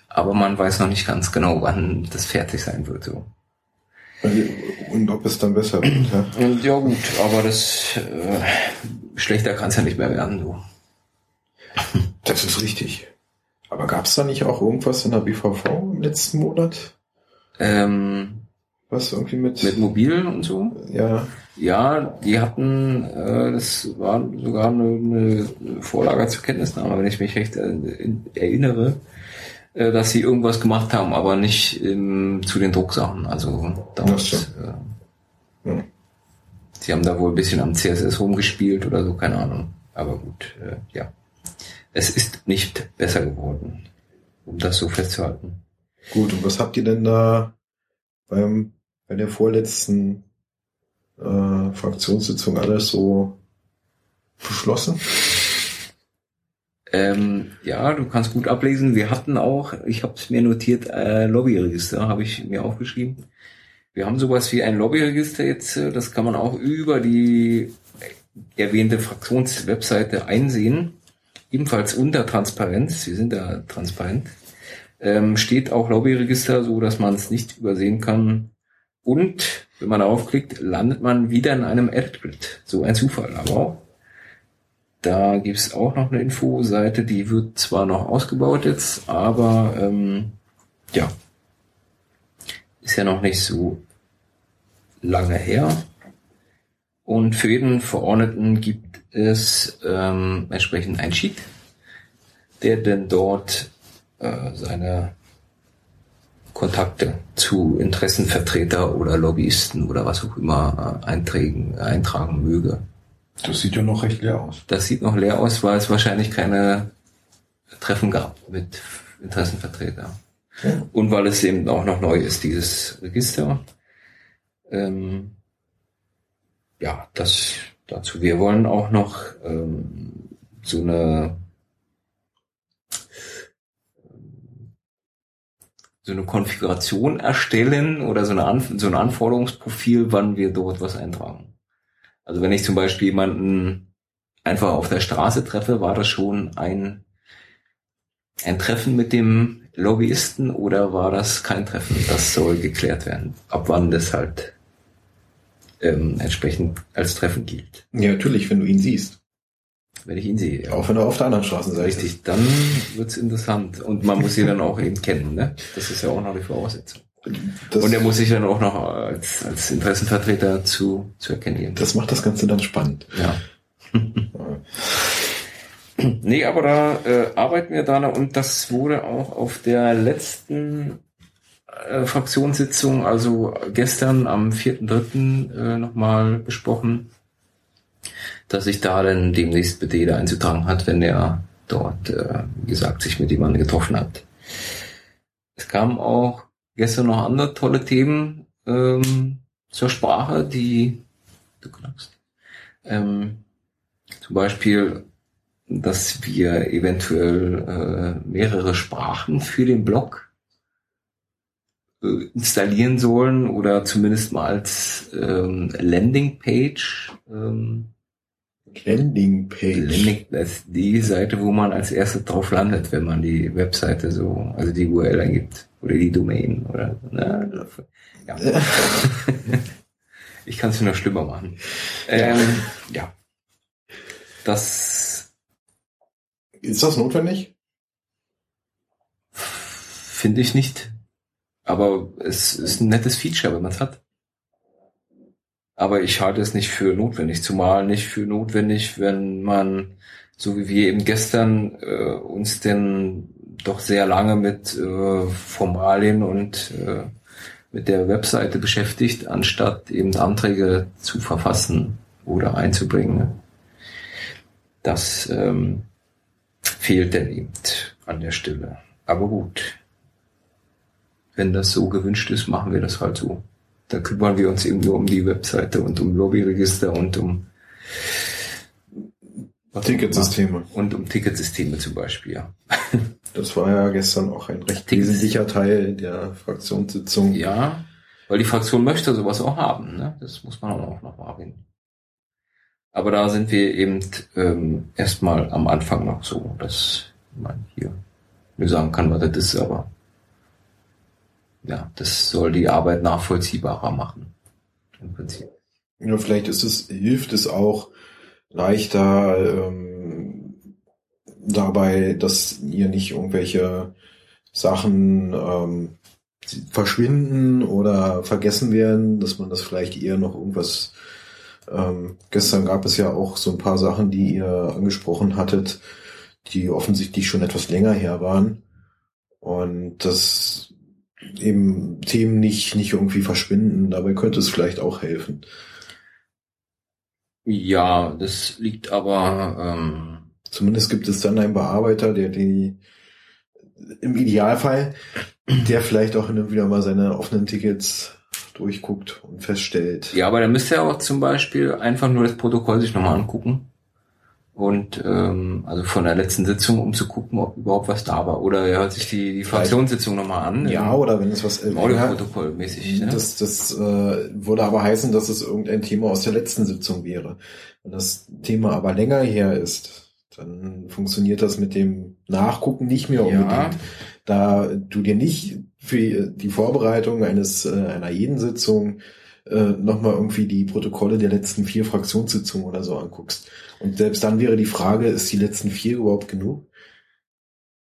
Aber man weiß noch nicht ganz genau, wann das fertig sein wird. So. und ob es dann besser wird. Ja. Ja gut, aber das äh, schlechter kann es ja nicht mehr werden. So. Das ist richtig. Aber gab es da nicht auch irgendwas in der BVV im letzten Monat? Ähm, Was irgendwie mit... mit Mobil und so. ja, Ja, die hatten, äh, das war sogar eine, eine Vorlage zur Kenntnisnahme, wenn ich mich recht äh, erinnere, äh, dass sie irgendwas gemacht haben, aber nicht ähm, zu den Drucksachen. Also Ach damals. Äh, Ja. Sie haben da wohl ein bisschen am CSS rumgespielt oder so, keine Ahnung. Aber gut, äh, ja. Es ist nicht besser geworden, um das so festzuhalten. gut. Und was habt ihr denn da beim, bei der vorletzten äh, Fraktionssitzung alles so beschlossen? Ähm, ja, du kannst gut ablesen. Wir hatten auch, ich habe es mir notiert, äh, Lobbyregister habe ich mir aufgeschrieben. Wir haben sowas wie ein Lobbyregister jetzt, äh, das kann man auch über die erwähnte Fraktionswebseite einsehen. Ebenfalls unter Transparenz, wir sind da transparent, ähm, steht auch Lobbyregister, so dass man es nicht übersehen kann. Und wenn man darauf klickt, landet man wieder in einem Ad-Grid. So ein Zufall, aber. Da gibt's auch noch eine Infoseite, die wird zwar noch ausgebaut jetzt, aber ähm, ja, ist ja noch nicht so lange her. Und für jeden Verordneten gibt es ähm, entsprechend ein Sheet, der denn dort äh, seine Kontakte zu Interessenvertreter oder Lobbyisten oder was auch immer äh, einträgen, eintragen möge. Das sieht ja noch recht leer aus. Das sieht noch leer aus, weil es wahrscheinlich keine Treffen gab mit Interessenvertretern. Ja. Und weil es eben auch noch neu ist, dieses Register. Ähm, ja, das dazu. Wir wollen auch noch ähm, so eine so eine Konfiguration erstellen oder so, eine Anf so ein Anforderungsprofil, wann wir dort was eintragen. Also wenn ich zum Beispiel jemanden einfach auf der Straße treffe, war das schon ein, ein Treffen mit dem Lobbyisten oder war das kein Treffen? Das soll geklärt werden, ab wann das halt ähm, entsprechend als Treffen gilt. Ja, natürlich, wenn du ihn siehst. Wenn ich ihn sehe. Auch wenn er auf der anderen Straßenseite ist. Richtig, dann wird's interessant. Und man muss ihn dann auch eben kennen, ne? Das ist ja auch noch die Voraussetzung. Das, Und er muss sich dann auch noch als, als Interessenvertreter zu, zu erkennen geben. das macht das Ganze dann spannend. Ja. nee, aber da äh, arbeiten wir dran und das wurde auch auf der letzten äh, Fraktionssitzung, also gestern am 4.3. Äh, nochmal besprochen, dass sich da dann demnächst jeder einzutragen hat, wenn er dort, äh, wie gesagt, sich mit jemandem getroffen hat. Es kamen auch gestern noch andere tolle Themen ähm, zur Sprache, die du knackst. Ähm, zum Beispiel, dass wir eventuell äh, mehrere Sprachen für den Blog äh, installieren sollen oder zumindest mal als ähm, Landingpage. Ähm, Landingpage. Landing, das ist die Seite, wo man als erstes drauf landet, wenn man die Webseite so, also die URL eingibt oder die Domain oder na, ja. [laughs] ich kann es nur noch schlimmer machen. Ähm, ja. Das Ist das notwendig? finde ich nicht. Aber es ist ein nettes Feature, wenn man es hat. Aber ich halte es nicht für notwendig, zumal nicht für notwendig, wenn man, so wie wir eben gestern, äh, uns denn doch sehr lange mit äh, Formalien und äh, mit der Webseite beschäftigt, anstatt eben Anträge zu verfassen oder einzubringen. Das ähm, fehlt denn eben an der Stelle. Aber gut. Wenn das so gewünscht ist, machen wir das halt so. Da kümmern wir uns eben nur um die Webseite und um Lobbyregister und um Ticketsysteme. Und um Ticketsysteme zum Beispiel, ja. [laughs] Das war ja gestern auch ein recht wesentlicher Teil der Fraktionssitzung. Ja, weil die Fraktion möchte sowas auch haben, ne? Das muss man auch noch mal erwähnen. Aber da sind wir eben ähm, erstmal am Anfang noch so, dass man hier nur sagen kann, was das ist, aber ja, das soll die Arbeit nachvollziehbarer machen. Im Prinzip. Ja, vielleicht ist es, hilft es auch leichter ähm, dabei, dass ihr nicht irgendwelche Sachen ähm, verschwinden oder vergessen werden, dass man das vielleicht eher noch irgendwas ähm, gestern gab es ja auch so ein paar Sachen, die ihr angesprochen hattet, die offensichtlich schon etwas länger her waren. Und das eben Themen nicht, nicht irgendwie verschwinden. Dabei könnte es vielleicht auch helfen. Ja, das liegt aber. Ähm Zumindest gibt es dann einen Bearbeiter, der die im Idealfall, der vielleicht auch hin und wieder mal seine offenen Tickets durchguckt und feststellt. Ja, aber dann müsste er auch zum Beispiel einfach nur das Protokoll sich nochmal angucken. Und ähm, also von der letzten Sitzung, um zu gucken, ob überhaupt was da war. Oder er hört sich die, die Fraktionssitzung nochmal an. Ja, oder wenn es was äh, Audioprotokoll-mäßig. Ne? Das, das äh, würde aber heißen, dass es irgendein Thema aus der letzten Sitzung wäre. Wenn das Thema aber länger her ist, dann funktioniert das mit dem Nachgucken nicht mehr unbedingt. Ja. Da du dir nicht für die Vorbereitung eines äh, einer jeden Sitzung äh, nochmal irgendwie die Protokolle der letzten vier Fraktionssitzungen oder so anguckst. Und selbst dann wäre die Frage, ist die letzten vier überhaupt genug?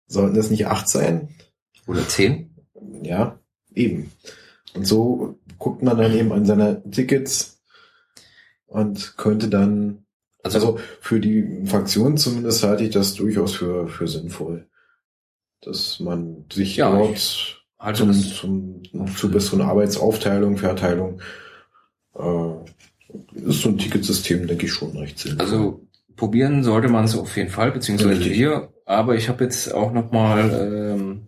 Sollten das nicht acht sein? Oder zehn? Ja, eben. Und so guckt man dann eben an seine Tickets und könnte dann, also, also für die Fraktion zumindest halte ich das durchaus für, für sinnvoll. Dass man sich ja, dort zum, zum, zur besseren Arbeitsaufteilung, Verteilung äh, ist so ein Ticketsystem, denke ich, schon recht sinnvoll. Also probieren sollte man es auf jeden Fall, beziehungsweise Richtig. wir. Aber ich habe jetzt auch nochmal ähm,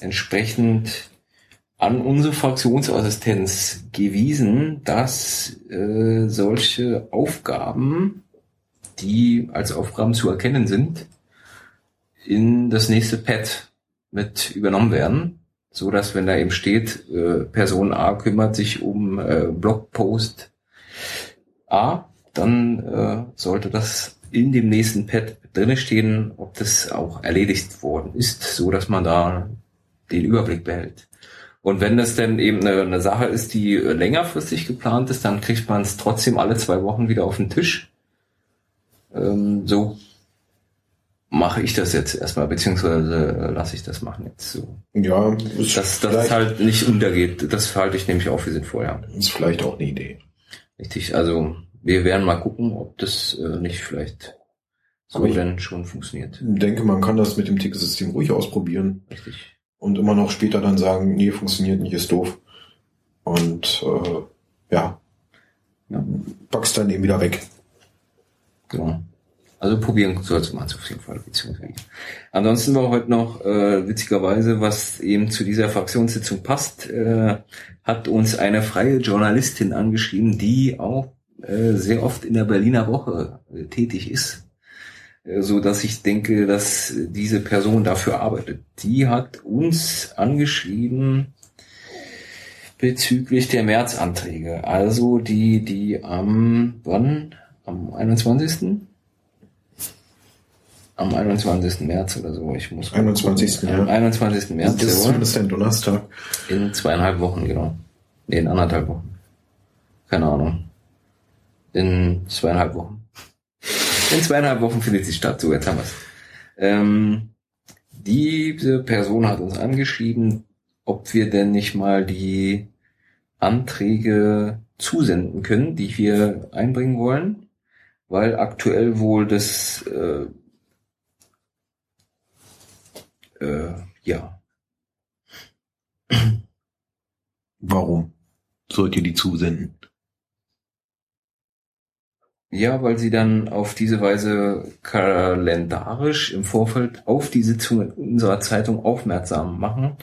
entsprechend an unsere Fraktionsassistenz gewiesen, dass äh, solche Aufgaben, die als Aufgaben zu erkennen sind, in das nächste Pad mit übernommen werden so dass wenn da eben steht, äh, Person A kümmert sich um äh, Blogpost A, dann äh, sollte das in dem nächsten Pad drinne stehen, ob das auch erledigt worden ist, so dass man da den Überblick behält. Und wenn das denn eben eine, eine Sache ist, die längerfristig geplant ist, dann kriegt man es trotzdem alle zwei Wochen wieder auf den Tisch. Ähm, so mache ich das jetzt erstmal, beziehungsweise äh, lasse ich das machen jetzt so. Ja, ist dass das halt nicht untergeht. Das halte ich nämlich auch für sinnvoll, ja. Ist vielleicht auch eine Idee. Richtig, also wir werden mal gucken, ob das äh, nicht vielleicht so Aber schon funktioniert. Ich denke, man kann das mit dem Ticketsystem ruhig ausprobieren. Richtig. Und immer noch später dann sagen, nee, funktioniert nicht, ist doof. Und äh, ja, ja. packst dann eben wieder weg. Genau. Also probieren man es auf jeden Fall. Ansonsten war heute noch, äh, witzigerweise, was eben zu dieser Fraktionssitzung passt, äh, hat uns eine freie Journalistin angeschrieben, die auch äh, sehr oft in der Berliner Woche äh, tätig ist. Äh, so dass ich denke, dass diese Person dafür arbeitet. Die hat uns angeschrieben bezüglich der Märzanträge. Also die, die am, wann? Am 21 am 21. März oder so. Ich muss 21. Ja. Am 21. März. Das ist zumindest ein Donnerstag. In zweieinhalb Wochen, genau. Nee, in anderthalb Wochen. Keine Ahnung. In zweieinhalb Wochen. In zweieinhalb Wochen findet sie statt, so jetzt haben wir's. Ähm, diese Person hat uns angeschrieben, ob wir denn nicht mal die Anträge zusenden können, die wir einbringen wollen, weil aktuell wohl das äh, äh, ja. [clears throat] Warum sollt ihr die zusenden? Ja, weil sie dann auf diese Weise kalendarisch im Vorfeld auf die Sitzungen unserer Zeitung aufmerksam machen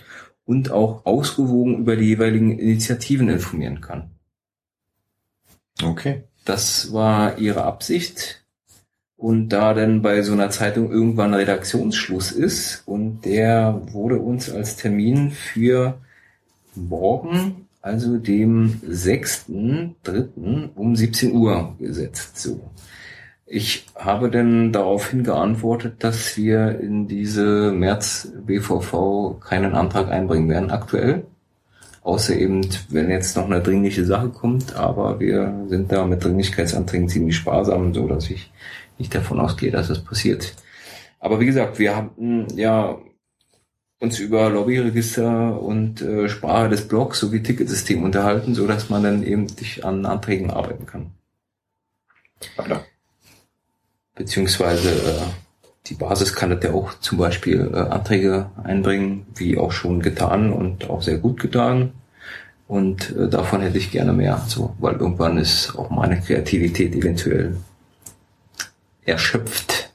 und auch ausgewogen über die jeweiligen Initiativen informieren kann. Okay. Das war ihre Absicht. Und da dann bei so einer Zeitung irgendwann Redaktionsschluss ist und der wurde uns als Termin für morgen, also dem 6.3. um 17 Uhr gesetzt. So. Ich habe dann daraufhin geantwortet, dass wir in diese März BVV keinen Antrag einbringen werden aktuell. Außer eben, wenn jetzt noch eine dringliche Sache kommt, aber wir sind da mit Dringlichkeitsanträgen ziemlich sparsam, so dass ich nicht davon ausgehe, dass das passiert. Aber wie gesagt, wir haben ja uns über Lobbyregister und äh, Sprache des Blogs sowie Ticketsystem unterhalten, so dass man dann eben sich an Anträgen arbeiten kann. Weiter. Beziehungsweise äh, die Basis kann das ja auch zum Beispiel äh, Anträge einbringen, wie auch schon getan und auch sehr gut getan. Und äh, davon hätte ich gerne mehr, so, weil irgendwann ist auch meine Kreativität eventuell erschöpft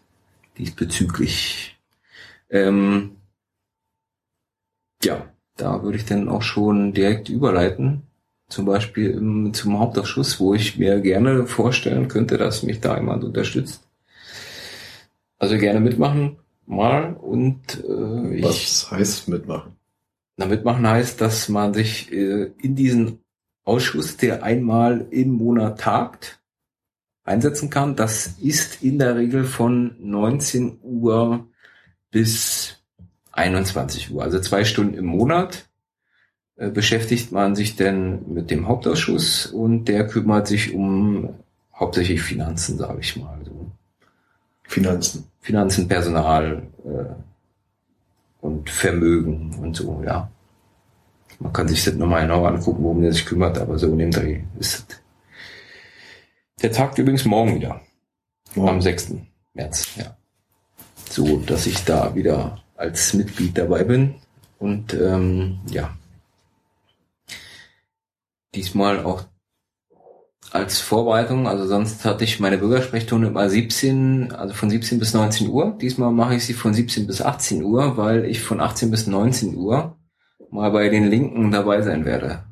diesbezüglich. Ähm, ja, da würde ich dann auch schon direkt überleiten. Zum Beispiel im, zum Hauptausschuss, wo ich mir gerne vorstellen könnte, dass mich da jemand unterstützt. Also gerne mitmachen, mal und äh, ich, Was heißt mitmachen? na, mitmachen heißt, dass man sich äh, in diesen Ausschuss, der einmal im Monat tagt, einsetzen kann. Das ist in der Regel von 19 Uhr bis 21 Uhr, also zwei Stunden im Monat äh, beschäftigt man sich denn mit dem Hauptausschuss und der kümmert sich um hauptsächlich Finanzen, sage ich mal. So. Finanzen. Finanzen, Personal äh, und Vermögen und so, ja. Man kann sich das nochmal genau angucken, worum der sich kümmert, aber so in dem Dreh ist es. Der tagt übrigens morgen wieder. Morgen. Am 6. März, ja. So, dass ich da wieder als Mitglied dabei bin. Und ähm, ja. Diesmal auch als Vorbereitung, also sonst hatte ich meine Bürgersprechstunde immer 17, also von 17 bis 19 Uhr. Diesmal mache ich sie von 17 bis 18 Uhr, weil ich von 18 bis 19 Uhr mal bei den Linken dabei sein werde.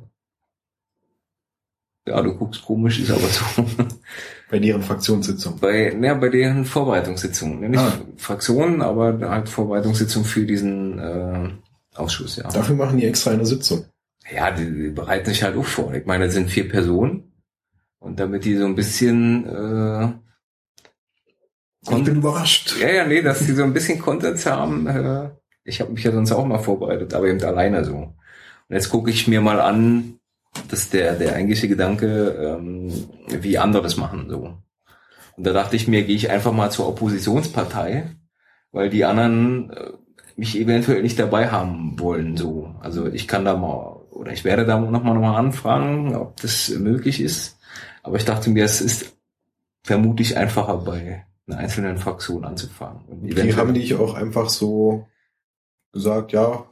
Ja, du guckst komisch, ist aber so. Bei deren Fraktionssitzung. Bei, ja, bei deren Vorbereitungssitzungen. Ja, Nicht Ah. Fraktionen, aber halt Vorbereitungssitzung für diesen äh, Ausschuss, ja. Dafür machen die extra eine Sitzung. Ja, die, die bereiten sich halt auch vor. Ich meine, das sind vier Personen. Und damit die so ein bisschen äh, Ich bin überrascht. ja, ja, nee, dass die so ein bisschen Konsens haben. Äh, ich habe mich ja sonst auch mal vorbereitet, aber eben alleine so. Und jetzt gucke ich mir mal an, dass der, der eigentliche Gedanke, ähm, wie andere das machen. so. Und da dachte ich mir, gehe ich einfach mal zur Oppositionspartei, weil die anderen äh, mich eventuell nicht dabei haben wollen. so. Also ich kann da mal, oder ich werde da nochmal noch mal anfragen, ob das möglich ist. Aber ich dachte mir, es ist vermutlich einfacher bei einer einzelnen Fraktion anzufangen. Und Die haben dich auch einfach so gesagt, ja,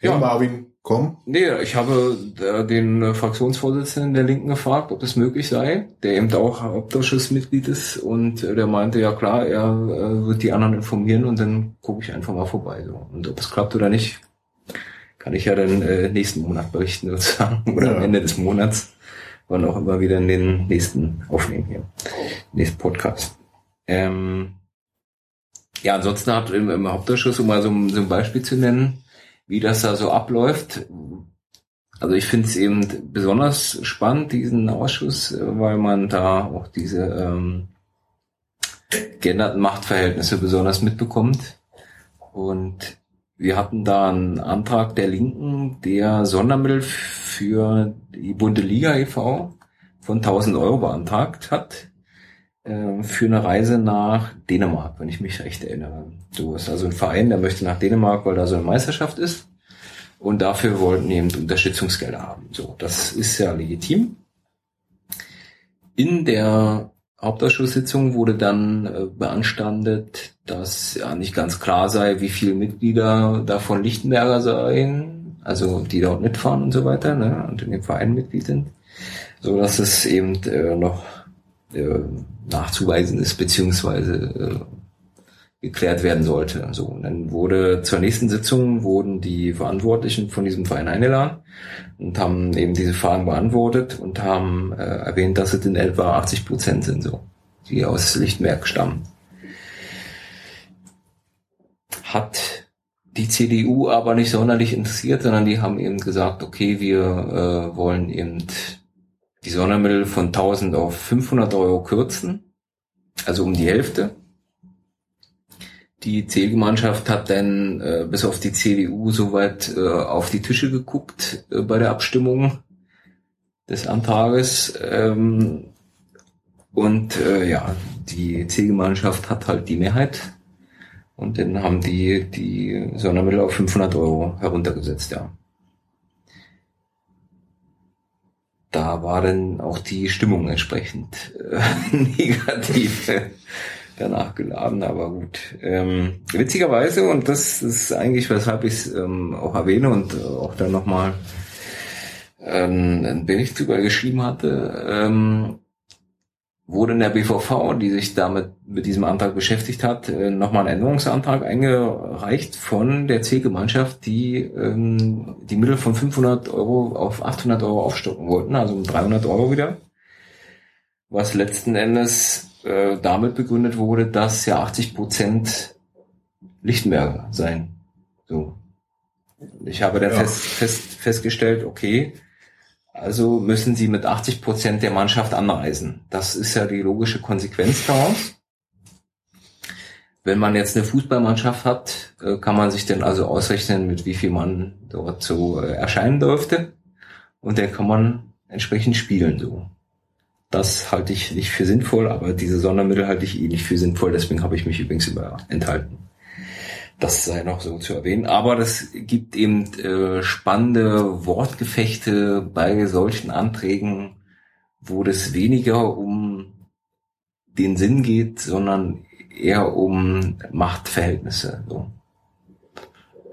hey Ja. Marvin, komm. Nee, ich habe äh, den äh, Fraktionsvorsitzenden der Linken gefragt, ob das möglich sei, der eben auch Hauptausschussmitglied ist und äh, der meinte, ja klar, er äh, wird die anderen informieren und dann gucke ich einfach mal vorbei. So. Und ob es klappt oder nicht, kann ich ja dann äh, nächsten Monat berichten [laughs] sozusagen oder Ja. am Ende des Monats, wann auch immer wieder in den nächsten aufnehmen hier, nächsten Podcast. Ähm, ja, ansonsten hat im, im Hauptausschuss, um mal so, so ein Beispiel zu nennen, wie das da so abläuft. Also ich finde es eben besonders spannend, diesen Ausschuss, weil man da auch diese ähm, geänderten Machtverhältnisse besonders mitbekommt. Und wir hatten da einen Antrag der Linken, der Sondermittel für die Bunte Liga e.V. von 1000 Euro beantragt hat äh, für eine Reise nach Dänemark, wenn ich mich recht erinnere. So ist also ein Verein, der möchte nach Dänemark, weil da so eine Meisterschaft ist. Und dafür wollten eben Unterstützungsgelder haben. So, das ist ja legitim. In der Hauptausschusssitzung wurde dann äh, beanstandet, dass ja nicht ganz klar sei, wie viele Mitglieder davon Lichtenberger seien, also die dort mitfahren und so weiter, ne, und in dem Verein Mitglied sind, so dass es eben äh, noch äh, nachzuweisen ist, beziehungsweise äh, geklärt werden sollte. So, und dann wurde zur nächsten Sitzung wurden die Verantwortlichen von diesem Verein eingeladen und haben eben diese Fragen beantwortet und haben äh, erwähnt, dass es in etwa 80 Prozent sind, so, die aus Lichtenberg stammen. Hat die CDU aber nicht sonderlich interessiert, sondern die haben eben gesagt, okay, wir äh, wollen eben die Sondermittel von 1000 auf 500 Euro kürzen, also um die Hälfte. Die Zielgemeinschaft hat dann äh, bis auf die CDU soweit äh, auf die Tische geguckt äh, bei der Abstimmung des Antrages. Ähm, und äh, ja, die Zielgemeinschaft hat halt die Mehrheit. Und dann haben die die Sondermittel auf 500 Euro heruntergesetzt, ja. Da war dann auch die Stimmung entsprechend äh, [laughs] negativ äh, danach geladen, aber gut. Ähm, witzigerweise, und das ist eigentlich, weshalb ich es ähm, auch erwähne und auch dann nochmal ähm, einen Bericht drüber geschrieben hatte, ähm, wurde in der BVV, die sich damit mit diesem Antrag beschäftigt hat, äh, nochmal ein Änderungsantrag eingereicht von der Zielgemeinschaft, die ähm, die Mittel von 500 Euro auf 800 Euro aufstocken wollten, also um 300 Euro wieder, was letzten Endes äh, damit begründet wurde, dass ja 80 Prozent Lichtenberger seien. So. Ich habe dann ja. fest, fest, festgestellt, okay, also müssen sie mit 80 Prozent der Mannschaft anreisen. Das ist ja die logische Konsequenz daraus. Wenn man jetzt eine Fußballmannschaft hat, äh, kann man sich dann also ausrechnen, mit wie viel man dort so äh, erscheinen dürfte. Und dann kann man entsprechend spielen, so. Das halte ich nicht für sinnvoll, aber diese Sondermittel halte ich eh nicht für sinnvoll, deswegen habe ich mich übrigens über enthalten. Das sei noch so zu erwähnen. Aber das gibt eben äh, spannende Wortgefechte bei solchen Anträgen, wo das weniger um den Sinn geht, sondern eher um Machtverhältnisse. So.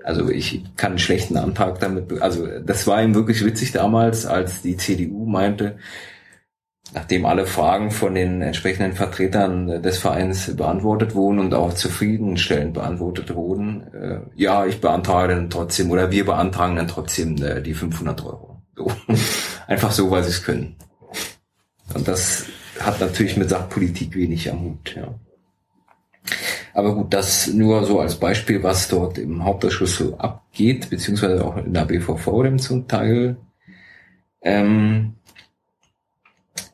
Also ich kann einen schlechten Antrag damit, also das war ihm wirklich witzig damals, als die CDU meinte, nachdem alle Fragen von den entsprechenden Vertretern des Vereins beantwortet wurden und auch zufriedenstellend beantwortet wurden, äh, ja, ich beantrage dann trotzdem oder wir beantragen dann trotzdem äh, die 500 Euro. So. [laughs] Einfach so, weil sie es können. Und das hat natürlich mit Sachpolitik wenig am Hut. Ja. Aber gut, das nur so als Beispiel, was dort im Hauptausschuss so abgeht, beziehungsweise auch in der BVV dem zum Teil. Ähm,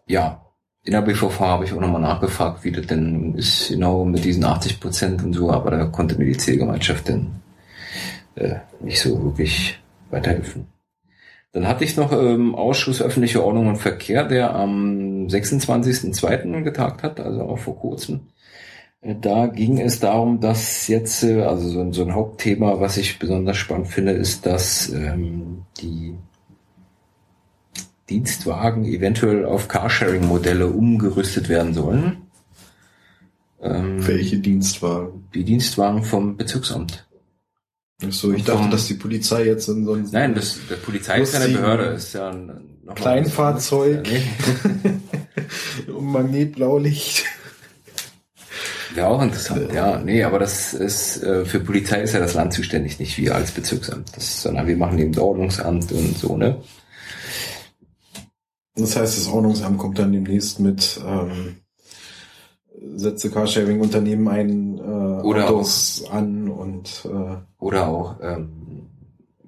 ja, in der BVV habe ich auch nochmal nachgefragt, wie das denn ist, genau mit diesen 80 Prozent und so, aber da konnte mir die Zielgemeinschaft dann äh, nicht so wirklich weiterhelfen. Dann hatte ich noch ähm, Ausschuss öffentliche Ordnung und Verkehr, der am 26.02. getagt hat, also auch vor kurzem. Äh, da ging es darum, dass jetzt, äh, also so, so, ein Hauptthema, was ich besonders spannend finde, ist, dass ähm, die Dienstwagen eventuell auf Carsharing-Modelle umgerüstet werden sollen. Ähm, Welche Dienstwagen? Die Dienstwagen vom Bezirksamt. Ach so, ich dachte, dass die Polizei jetzt in so ein Nein, das, der Polizei ist ja eine Behörde, ist ja ein Kleinfahrzeug. um [laughs] Magnetblaulicht. Wäre auch interessant, ja. Nee, aber das ist, äh, für Polizei ist ja das Land zuständig, nicht wir als Bezirksamt. Das, sondern wir machen eben Ordnungsamt und so, ne? Das heißt, das Ordnungsamt kommt dann demnächst mit ähm, setze Carsharing-Unternehmen ein äh, oder Autos auch, an und äh, oder auch ähm,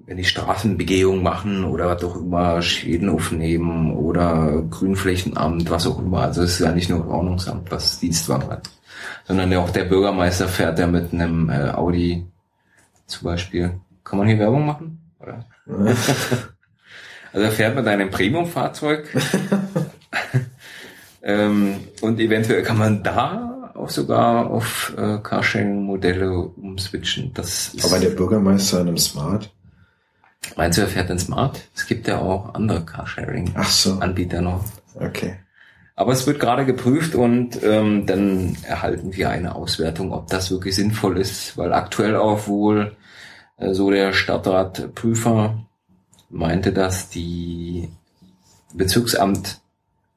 wenn die Straßenbegehung machen oder was auch immer Schäden aufnehmen oder Grünflächenamt, was auch immer. Also es ist ja nicht nur Ordnungsamt, was Dienstwagen hat, sondern auch der Bürgermeister fährt ja mit einem äh, Audi zum Beispiel. Kann man hier Werbung machen? Oder? [laughs] [laughs] Also er fährt mit einem Premium-Fahrzeug. [laughs] ähm, und eventuell kann man da auch sogar auf äh, Carsharing-Modelle umswitchen. Das ist Aber der Bürgermeister in einem Smart? Meinst du, er fährt in Smart? Es gibt ja auch andere Carsharing-Anbieter so. noch. Okay. Aber es wird gerade geprüft und ähm, dann erhalten wir eine Auswertung, ob das wirklich sinnvoll ist, weil aktuell auch wohl äh, so der Stadtratprüfer meinte, dass die Bezirksamt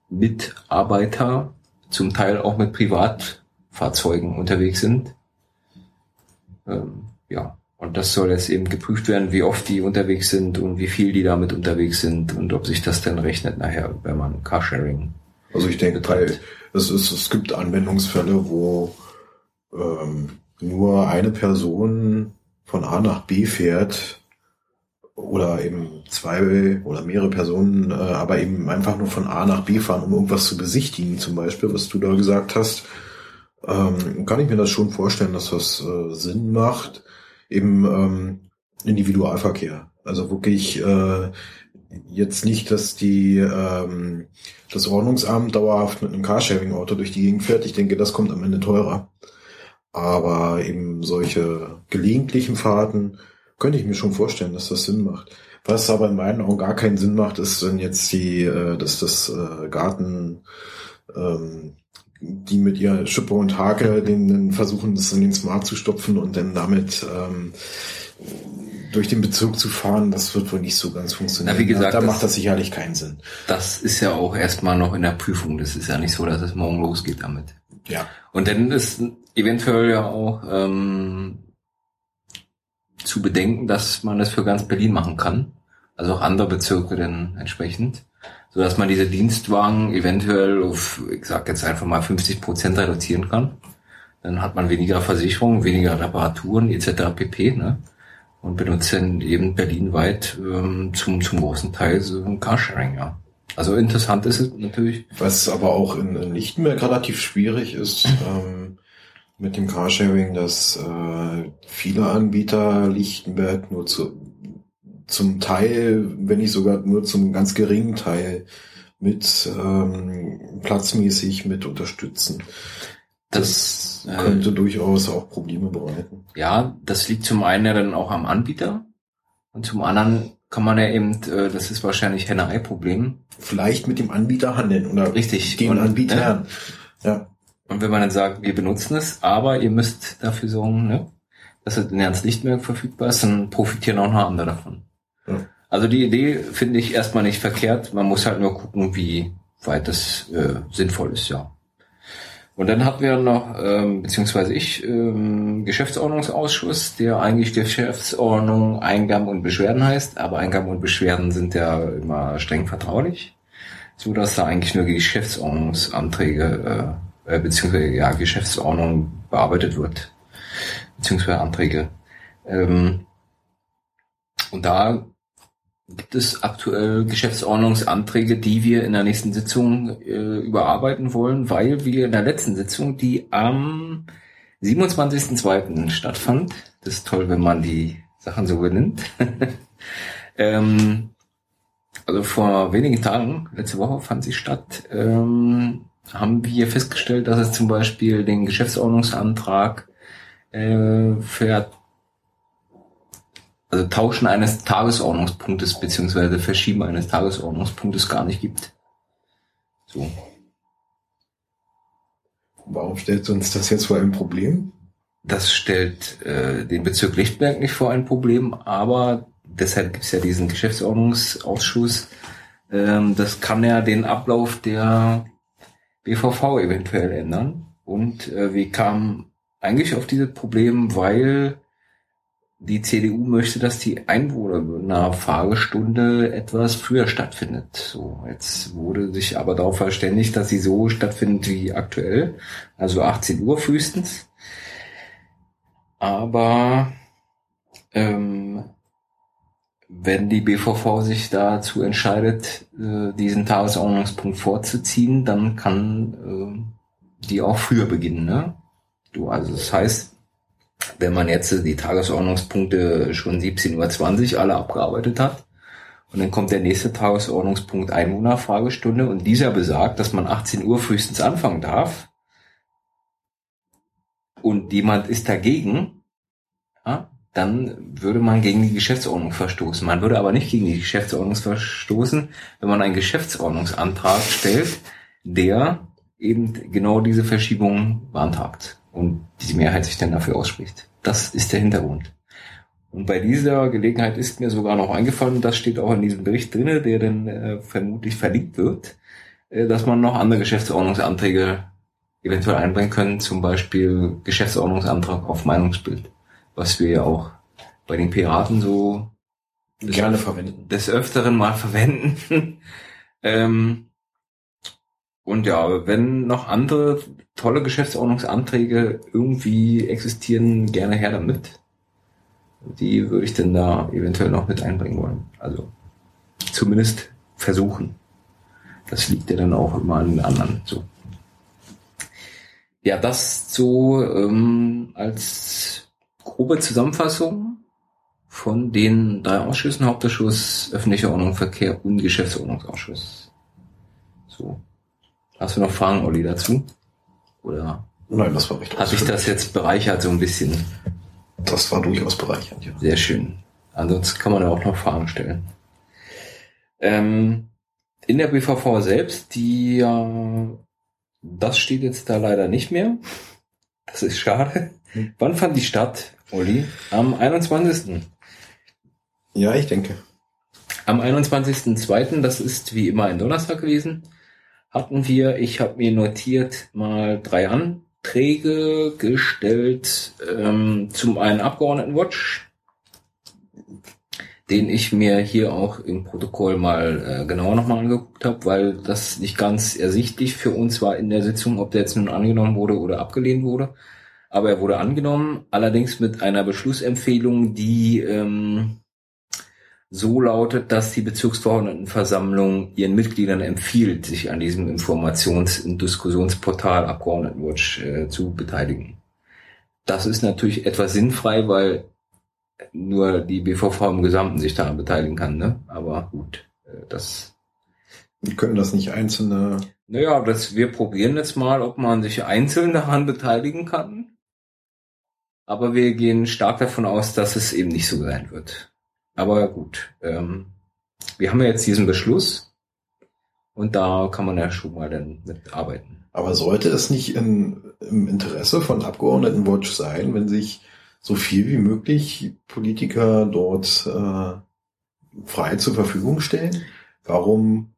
Mitarbeiter zum Teil auch mit Privatfahrzeugen unterwegs sind. Ähm, ja, und das soll jetzt eben geprüft werden, wie oft die unterwegs sind und wie viel die damit unterwegs sind und ob sich das dann rechnet nachher, wenn man Carsharing. Also ich denke, bei, es, ist, es gibt Anwendungsfälle, wo ähm, nur eine Person von A nach B fährt oder eben zwei oder mehrere Personen, äh, aber eben einfach nur von A nach B fahren, um irgendwas zu besichtigen, zum Beispiel, was du da gesagt hast, ähm, kann ich mir das schon vorstellen, dass das äh, Sinn macht im ähm, Individualverkehr. Also wirklich äh, jetzt nicht, dass die ähm, das Ordnungsamt dauerhaft mit einem Carsharing-Auto durch die Gegend fährt. Ich denke, das kommt am Ende teurer. Aber eben solche gelegentlichen Fahrten könnte ich mir schon vorstellen, dass das Sinn macht. Was aber in meinen Augen gar keinen Sinn macht, ist, wenn jetzt die, äh, dass das äh, Garten ähm, die mit ihr Schippe und Hake den, den versuchen, das in den Smart zu stopfen und dann damit ähm, durch den Bezirk zu fahren, das wird wohl nicht so ganz funktionieren. Na, wie gesagt, da das, macht das sicherlich keinen Sinn. Das ist ja auch erstmal noch in der Prüfung. Das ist ja nicht so, dass es morgen losgeht damit. Ja. Und dann ist eventuell ja auch ähm, zu bedenken, dass man das für ganz Berlin machen kann. Also auch andere Bezirke dann entsprechend so dass man diese Dienstwagen eventuell auf, ich sag jetzt einfach mal 50 Prozent reduzieren kann. Dann hat man weniger Versicherung, weniger Reparaturen etc. pp. Ne? Und benutzt dann eben berlinweit ähm, zum, zum großen Teil so ein Carsharing, ja. Also interessant ist es natürlich. Was aber auch in, in Lichtenberg relativ schwierig ist ähm, mit dem Carsharing, dass äh, viele Anbieter Lichtenberg nur zu zum Teil, wenn nicht sogar nur zum ganz geringen Teil mit ähm, platzmäßig mit unterstützen. Das, das könnte äh, durchaus auch Probleme bereiten. Ja, das liegt zum einen ja dann auch am Anbieter und zum anderen kann man ja eben, äh, das ist wahrscheinlich Henne-Ei-Problem. Vielleicht mit dem Anbieter handeln oder Richtig. den Anbietern. Ja. ja. Und wenn man dann sagt, wir benutzen es, aber ihr müsst dafür sorgen, ne, dass es in Ernst nicht mehr verfügbar ist, dann profitieren auch noch andere davon. Also die Idee finde ich erstmal nicht verkehrt. Man muss halt nur gucken, wie weit das äh, sinnvoll ist, ja. Und dann hatten wir noch, ähm, beziehungsweise ich, ähm, Geschäftsordnungsausschuss, der eigentlich Geschäftsordnung Eingaben und Beschwerden heißt, aber Eingaben und Beschwerden sind ja immer streng vertraulich, so dass da eigentlich nur die Geschäftsordnungsanträge äh, beziehungsweise ja Geschäftsordnung bearbeitet wird, beziehungsweise Anträge. Ähm, und da gibt es aktuell Geschäftsordnungsanträge, die wir in der nächsten Sitzung äh, überarbeiten wollen, weil wir in der letzten Sitzung, die am 27.02. stattfand, das ist toll, wenn man die Sachen so benimmt, [laughs] ähm, also vor wenigen Tagen, letzte Woche fand sie statt, ähm, haben wir festgestellt, dass es zum Beispiel den Geschäftsordnungsantrag äh, für also Tauschen eines Tagesordnungspunktes beziehungsweise Verschieben eines Tagesordnungspunktes gar nicht gibt. So. Warum stellt uns das jetzt vor ein Problem? Das stellt äh, den Bezirk Lichtberg nicht vor ein Problem, aber deshalb gibt es ja diesen Geschäftsordnungsausschuss. Ähm, das kann ja den Ablauf der BVV eventuell ändern. Und äh, wir kamen eigentlich auf dieses Problem, weil die CDU möchte, dass die Einwohnerfahrgestunde etwas früher stattfindet. So, jetzt wurde sich aber darauf verständigt, dass sie so stattfindet wie aktuell, also 18 Uhr frühestens. Aber ähm, wenn die BVV sich dazu entscheidet, äh, diesen Tagesordnungspunkt vorzuziehen, dann kann äh, die auch früher beginnen. Ne? Du, also das heißt, wenn man jetzt die Tagesordnungspunkte schon 17.20 Uhr alle abgearbeitet hat, und dann kommt der nächste Tagesordnungspunkt Einwohnerfragestunde und dieser besagt, dass man 18 Uhr frühestens anfangen darf. Und jemand ist dagegen, ja, dann würde man gegen die Geschäftsordnung verstoßen. Man würde aber nicht gegen die Geschäftsordnung verstoßen, wenn man einen Geschäftsordnungsantrag stellt, der eben genau diese Verschiebung beantragt und die Mehrheit sich dann dafür ausspricht. Das ist der Hintergrund. Und bei dieser Gelegenheit ist mir sogar noch eingefallen, das steht auch in diesem Bericht drinne, der dann äh, vermutlich verlinkt wird, äh, dass man noch andere Geschäftsordnungsanträge eventuell einbringen können, zum Beispiel Geschäftsordnungsantrag auf Meinungsbild, was wir ja auch bei den Piraten so gerne verwenden. Des Öfteren mal verwenden. [laughs] ähm, und ja, wenn noch andere tolle Geschäftsordnungsanträge irgendwie existieren, gerne her damit. Die würde ich denn da eventuell noch mit einbringen wollen. Also zumindest versuchen. Das liegt ja dann auch immer an den anderen. So. Ja, das so ähm, als grobe Zusammenfassung von den drei Ausschüssen, Hauptausschuss, öffentliche Ordnung, Verkehr und Geschäftsordnungsausschuss. So. Hast du noch Fragen, Olli, dazu? Oder? Nein, das war richtig. Hat sich das jetzt bereichert so ein bisschen? Das war durchaus bereichernd, ja. Sehr schön. Ansonsten kann man ja auch noch Fragen stellen. Ähm, in der BVV selbst, die ja, das steht jetzt da leider nicht mehr. Das ist schade. Wann fand die statt, Uli? Am 21. Ja, ich denke. Am 21.02., das ist wie immer ein Donnerstag gewesen, hatten wir, ich habe mir notiert, mal drei Anträge gestellt. Ähm, zum einen Abgeordnetenwatch, den ich mir hier auch im Protokoll mal äh, genauer nochmal angeguckt habe, weil das nicht ganz ersichtlich für uns war in der Sitzung, ob der jetzt nun angenommen wurde oder abgelehnt wurde. Aber er wurde angenommen, allerdings mit einer Beschlussempfehlung, die ähm, so lautet, dass die Bezirksverordnetenversammlung ihren Mitgliedern empfiehlt, sich an diesem Informations- und Diskussionsportal Abgeordnetenwatch äh, zu beteiligen. Das ist natürlich etwas sinnfrei, weil nur die BVV im Gesamten sich daran beteiligen kann, ne? Aber gut, äh, das. Wir können das nicht einzelne. Naja, das, wir probieren jetzt mal, ob man sich einzeln daran beteiligen kann. Aber wir gehen stark davon aus, dass es eben nicht so sein wird. Aber gut, ähm, wir haben ja jetzt diesen Beschluss und da kann man ja schon mal dann mitarbeiten. Aber sollte es nicht in, im Interesse von Abgeordnetenwatch sein, wenn sich so viel wie möglich Politiker dort äh, frei zur Verfügung stellen? Warum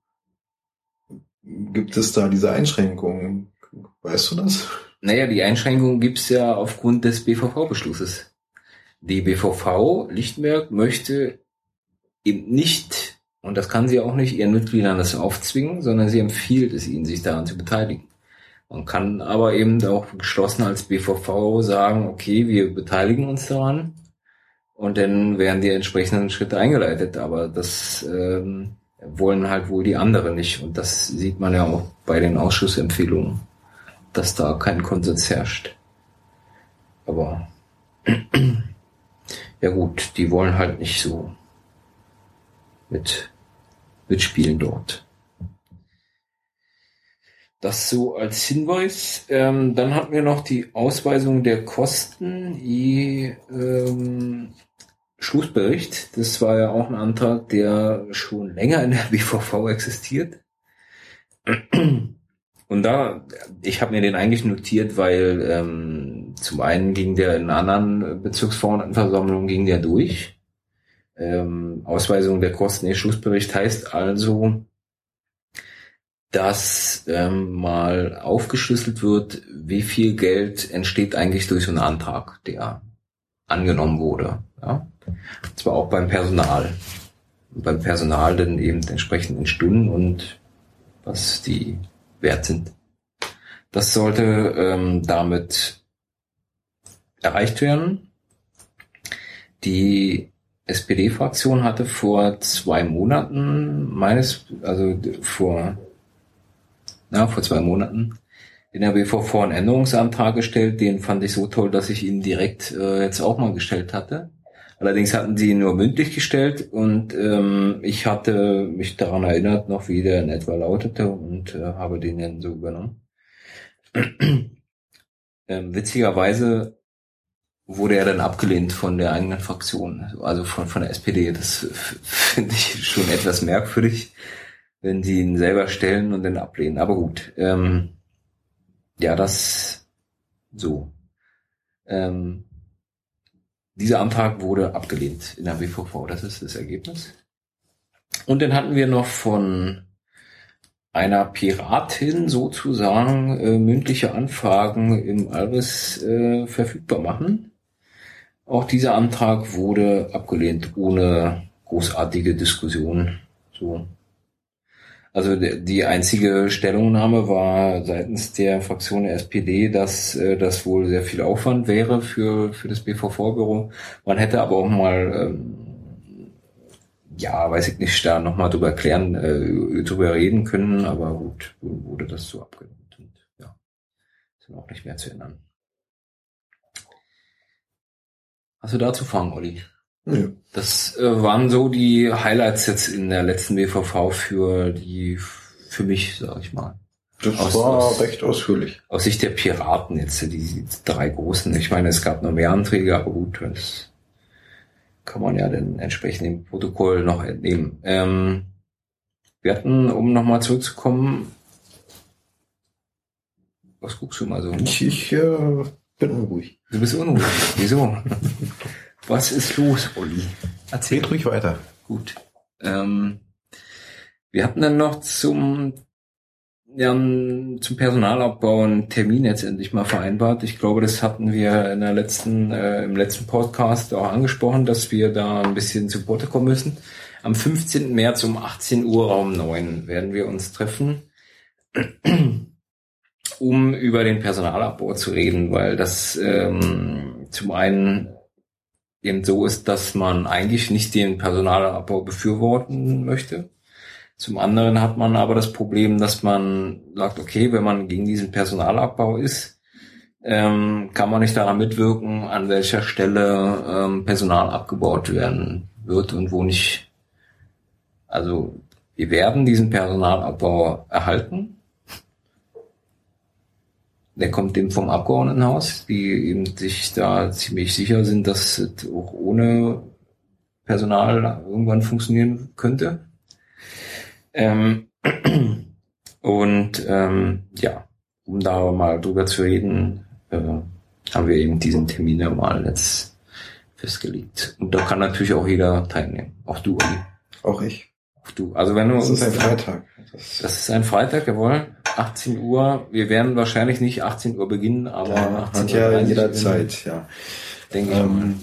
gibt es da diese Einschränkungen? Weißt du das? Naja, die Einschränkungen gibt's ja aufgrund des BVV-Beschlusses. Die BVV Lichtenberg möchte eben nicht, und das kann sie auch nicht, ihren Mitgliedern das aufzwingen, sondern sie empfiehlt es ihnen, sich daran zu beteiligen. Man kann aber eben auch geschlossen als BVV sagen, okay, wir beteiligen uns daran und dann werden die entsprechenden Schritte eingeleitet. Aber das ähm, wollen halt wohl die anderen nicht. Und das sieht man ja auch bei den Ausschussempfehlungen, dass da kein Konsens herrscht. Aber [clears throat] ja gut, die wollen halt nicht so mit mitspielen dort. Das so als Hinweis. Ähm, dann hatten wir noch die Ausweisung der Kosten je ähm, Schlussbericht. Das war ja auch ein Antrag, der schon länger in der [laughs] BVV existiert. Und da, ich habe mir den eigentlich notiert, weil ähm, zum einen ging der in anderen Bezirksverordnetenversammlungen ging der durch. Ähm, Ausweisung der Kosten, ihr Schlussbericht heißt also, dass ähm, mal aufgeschlüsselt wird, wie viel Geld entsteht eigentlich durch so einen Antrag, der angenommen wurde. Ja? Und zwar auch beim Personal. Und beim Personal dann eben entsprechend in Stunden und was die wert sind. Das sollte ähm, damit erreicht werden. Die SPD-Fraktion hatte vor zwei Monaten meines, also vor na, vor zwei Monaten in der BVV einen Änderungsantrag gestellt. Den fand ich so toll, dass ich ihn direkt äh, jetzt auch mal gestellt hatte. Allerdings hatten sie ihn nur mündlich gestellt und ähm, ich hatte mich daran erinnert, noch wie der in etwa lautete und äh, habe den dann so übernommen. [clears throat] ähm, witzigerweise wurde er dann abgelehnt von der eigenen Fraktion, also von, von der SPD. Das [laughs] finde ich schon etwas merkwürdig wenn sie ihn selber stellen und dann ablehnen. Aber gut, ähm, ja, das so. Ähm, dieser Antrag wurde abgelehnt in der BVV. Das ist das Ergebnis. Und dann hatten wir noch von einer Piratin sozusagen äh, mündliche Anfragen im Albis äh, verfügbar machen. Auch dieser Antrag wurde abgelehnt, ohne großartige Diskussion. So. Also die einzige Stellungnahme war seitens der Fraktion der SPD, dass äh, das wohl sehr viel Aufwand wäre für, für das BVV-Büro. Man hätte aber auch mal, ähm, ja, weiß ich nicht, da nochmal drüber klären, äh, drüber reden können, aber gut, wurde das so abgelehnt und ja, ist auch nicht mehr zu ändern. Hast du dazu Fragen, Olli? Ja. Das äh, waren so die Highlights jetzt in der letzten WVV für die, für mich, sag ich mal. Das aus, war aus, recht ausführlich. Aus Sicht der Piraten jetzt, die drei großen. Ich meine, es gab noch mehr Anträge, aber gut, das kann man ja dann entsprechend im Protokoll noch entnehmen. Ähm, wir hatten, um nochmal zurückzukommen, was guckst du mal so? Ich, ich äh, bin unruhig. Du bist unruhig. Wieso? [laughs] Was ist los, Olli? Erzähl Red ruhig weiter. Gut. Ähm, wir hatten dann noch zum, ja, zum Personalabbau einen Termin jetzt endlich mal vereinbart. Ich glaube, das hatten wir in der letzten, äh, im letzten Podcast auch angesprochen, dass wir da ein bisschen zu Potte kommen müssen. Am 15. März um 18 Uhr Raum 9 werden wir uns treffen, um über den Personalabbau zu reden, weil das ähm, zum einen eben so ist, dass man eigentlich nicht den Personalabbau befürworten möchte. Zum anderen hat man aber das Problem, dass man sagt, okay, wenn man gegen diesen Personalabbau ist, ähm, kann man nicht daran mitwirken, an welcher Stelle ähm, Personal abgebaut werden wird und wo nicht. Also wir werden diesen Personalabbau erhalten, der kommt eben vom Abgeordnetenhaus, die eben sich da ziemlich sicher sind, dass es auch ohne Personal irgendwann funktionieren könnte. Ähm, [clears throat] und ähm, ja, um da mal drüber zu reden, äh, haben wir eben diesen Termin ja mal jetzt festgelegt. Und da kann natürlich auch jeder teilnehmen. Auch du, Olli. Auch ich. Auch du. Also wenn du das ist ein Freitag. Das, ist ein Freitag, jawohl. 18 Uhr. Wir werden wahrscheinlich nicht 18 Uhr beginnen, aber ja, 18 hat Uhr ja jederzeit, ja. Denke ähm,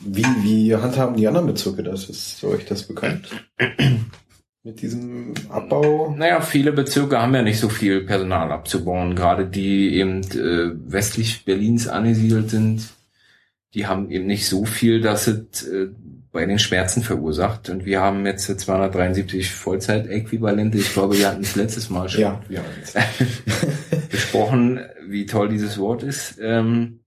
Wie, wie handhaben die anderen Bezirke das? Ist euch das bekannt? Mit diesem Abbau? Naja, viele Bezirke haben ja nicht so viel Personal abzubauen, gerade die eben äh, westlich Berlins angesiedelt sind. Die haben eben nicht so viel, dass es äh, bei den Schmerzen verursacht. Und wir haben jetzt 273 Vollzeitäquivalente. Ich glaube, wir hatten es letztes Mal schon ja, ja. [laughs] besprochen, wie toll dieses Wort ist. Ähm,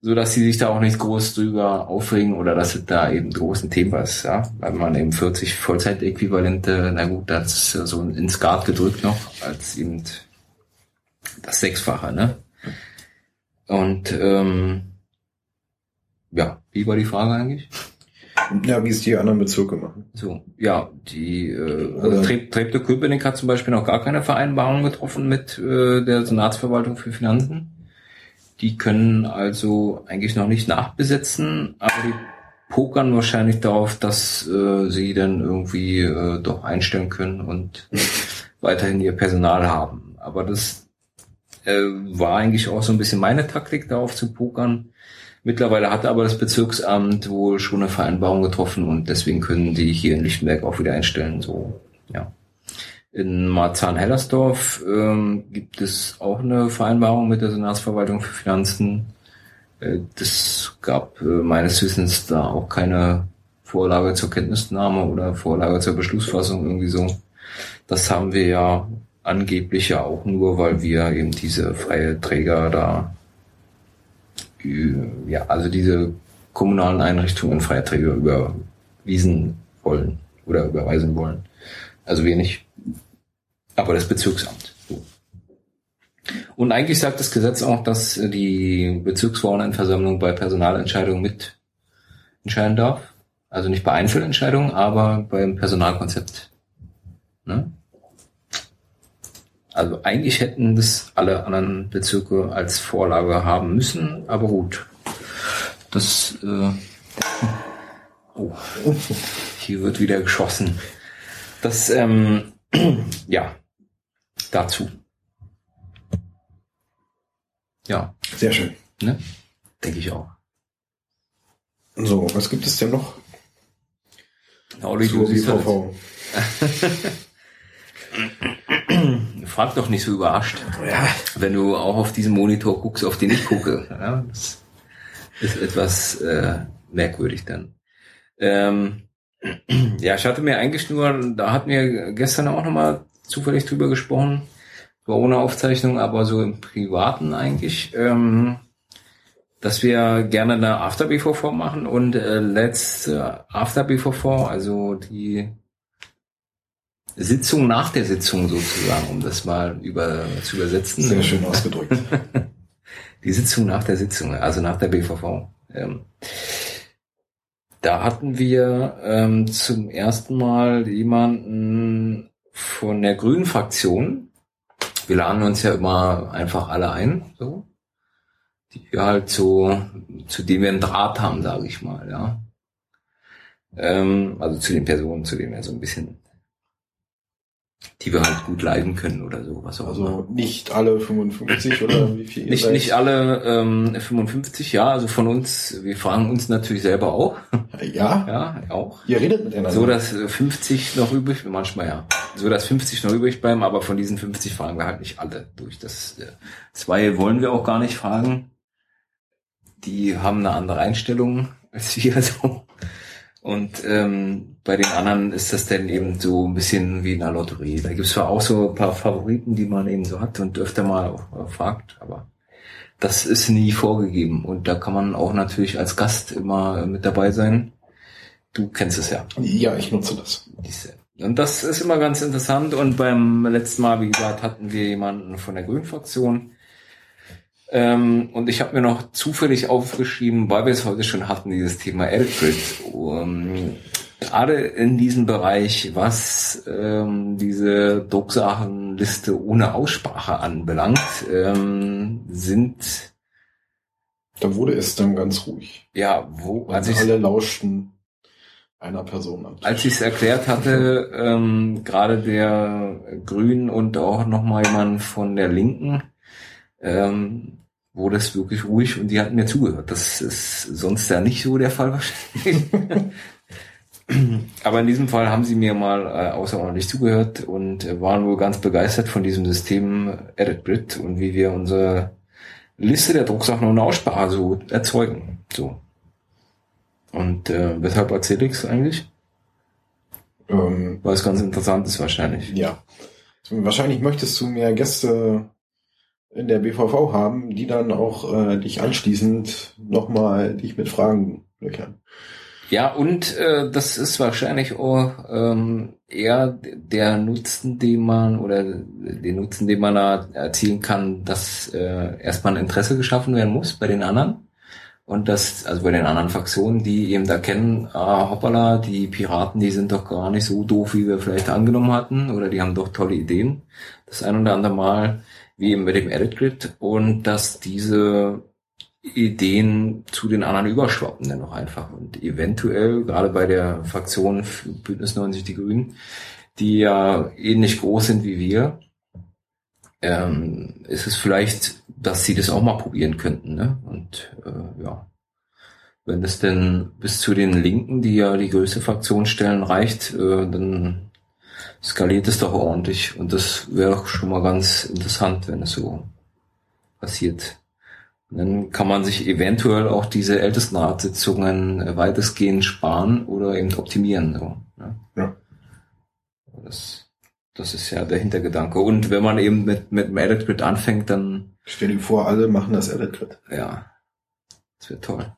so dass sie sich da auch nicht groß drüber aufregen oder dass es da eben großen Thema ist, ja, weil man eben 40 Vollzeitäquivalente, na gut, das ist so ins Skat gedrückt noch, als eben das Sechsfache, ne? Und ähm, ja, wie war die Frage eigentlich? Ja, wie es die anderen Bezirke machen. So, ja, die äh, also Treptow-Köpenick hat zum Beispiel noch gar keine Vereinbarung getroffen mit äh, der Senatsverwaltung für Finanzen. Die können also eigentlich noch nicht nachbesetzen, aber die pokern wahrscheinlich darauf, dass äh, sie dann irgendwie äh, doch einstellen können und [laughs] weiterhin ihr Personal haben. Aber das äh, war eigentlich auch so ein bisschen meine Taktik, darauf zu pokern Mittlerweile hat aber das Bezirksamt wohl schon eine Vereinbarung getroffen und deswegen können die hier in Lichtenberg auch wieder einstellen. So, ja. In Marzahn-Hellersdorf ähm, gibt es auch eine Vereinbarung mit der Senatsverwaltung für Finanzen. Äh, das gab äh, meines Wissens da auch keine Vorlage zur Kenntnisnahme oder Vorlage zur Beschlussfassung irgendwie so. Das haben wir ja angeblich ja auch nur, weil wir eben diese freie Träger da ja, also diese kommunalen Einrichtungen freie Träger überwiesen wollen oder überweisen wollen. Also wenig. Aber das Bezirksamt. Und eigentlich sagt das Gesetz auch, dass die Bezirksverordnetenversammlung bei Personalentscheidungen mit entscheiden darf. Also nicht bei Einzelentscheidungen, aber beim Personalkonzept. Ne? Also eigentlich hätten das alle anderen Bezirke als Vorlage haben müssen, aber gut. Das äh, oh, hier wird wieder geschossen. Das ähm, [clears throat] ja, dazu. Ja. Sehr schön. Ne? Denke ich auch. So, was gibt es denn noch? Audi, zur du siehst das. [laughs] [clears throat] [clears throat] Frag doch nicht so überrascht, Ja, wenn du auch auf diesen Monitor guckst, auf den ich gucke. [laughs] Ja, das ist etwas äh, merkwürdig dann. Ähm, [clears throat] ja, ich hatte mir eigentlich nur, da hatten wir gestern auch nochmal zufällig drüber gesprochen, war ohne Aufzeichnung, aber so im Privaten eigentlich, ähm, dass wir gerne eine After BVV machen und äh, letzte After BVV, also die Sitzung nach der Sitzung sozusagen, um das mal über, zu übersetzen. sehr schön ausgedrückt. [laughs] Die Sitzung nach der Sitzung, also nach der BVV. Ähm, da hatten wir ähm, zum ersten Mal jemanden von der Grünen Fraktion. Wir laden uns ja immer einfach alle ein, so. Die wir halt so, zu denen wir einen Draht haben, sage ich mal, ja. Ähm, also zu den Personen, zu denen wir so ein bisschen, die wir halt gut leiden können oder so, was auch immer. Also nicht alle 55 oder [clears throat] wie viel Nicht, seid? nicht alle ähm, 55, ja, also von uns, wir fragen uns natürlich selber auch, [laughs] Ja, ja, auch. ihr redet miteinander. So, dass äh, 50 noch übrig, manchmal ja, so dass 50 noch übrig bleiben, aber von diesen 50 fragen wir halt nicht alle durch. Das äh, zwei wollen wir auch gar nicht fragen. Die haben eine andere Einstellung als wir [laughs] so. Und ähm, bei den anderen ist das dann eben so ein bisschen wie in einer Lotterie. Da gibt es zwar auch so ein paar Favoriten, die man eben so hat und öfter mal auch äh, fragt, aber das ist nie vorgegeben. Und da kann man auch natürlich als Gast immer mit dabei sein. Du kennst es ja. ja, ich nutze das. Und das ist immer ganz interessant. Und beim letzten Mal, wie gesagt, hatten wir jemanden von der Grünen-Fraktion. Ähm, und ich habe mir noch zufällig aufgeschrieben, weil wir es heute schon hatten, dieses Thema Eldred. Um, gerade in diesem Bereich, was ähm, diese Drucksachenliste ohne Aussprache anbelangt, ähm, sind Da wurde es dann ganz ruhig. ja, wo, als ich alle lauschten einer Person an. Als ich es erklärt hatte, ähm, gerade der Grünen und auch nochmal jemand von der Linken, ähm, wurde es wirklich ruhig und die hatten mir zugehört. Das ist sonst ja nicht so der Fall wahrscheinlich. [laughs] Aber in diesem Fall haben sie mir mal äh, außerordentlich zugehört und äh, waren wohl ganz begeistert von diesem System Edit Grid und wie wir unsere Liste der Drucksachen ohne Aussprache so erzeugen. So. Und äh, weshalb erzähle ich es eigentlich? Ähm, Weil es ganz interessant ist wahrscheinlich. ja. Wahrscheinlich möchtest du mehr Gäste in der BVV haben, die dann auch äh, dich anschließend nochmal dich mit Fragen löchern. Ja, und äh, das ist wahrscheinlich auch ähm, eher der Nutzen, den man oder den Nutzen, den man da erzielen kann, dass äh, erstmal ein Interesse geschaffen werden muss bei den anderen. Und das, also bei den anderen Fraktionen, die eben da kennen, ah, hoppala, die Piraten, die sind doch gar nicht so doof, wie wir vielleicht angenommen hatten, oder die haben doch tolle Ideen. Das ein oder andere Mal, wie mit dem Edit Grid, und dass diese Ideen zu den anderen überschwappen dann noch einfach. Und eventuell, gerade bei der Fraktion Bündnis 90 Die Grünen, die ja ähnlich groß sind wie wir, ähm, ist es vielleicht, dass sie das auch mal probieren könnten. Ne? Und äh, ja, wenn das denn bis zu den Linken, die ja die größte Fraktion stellen, reicht, äh, dann skaliert es doch ordentlich. Und das wäre doch schon mal ganz interessant, wenn es so passiert. Und dann kann man sich eventuell auch diese Ältestenratssitzungen äh, weitestgehend sparen oder eben optimieren. So, ne? Ja. Das, das ist ja der Hintergedanke. Und wenn man eben mit, mit dem Edit Grid anfängt, dann, Stell dir vor, alle machen das Edit Grid. ja, das wird toll.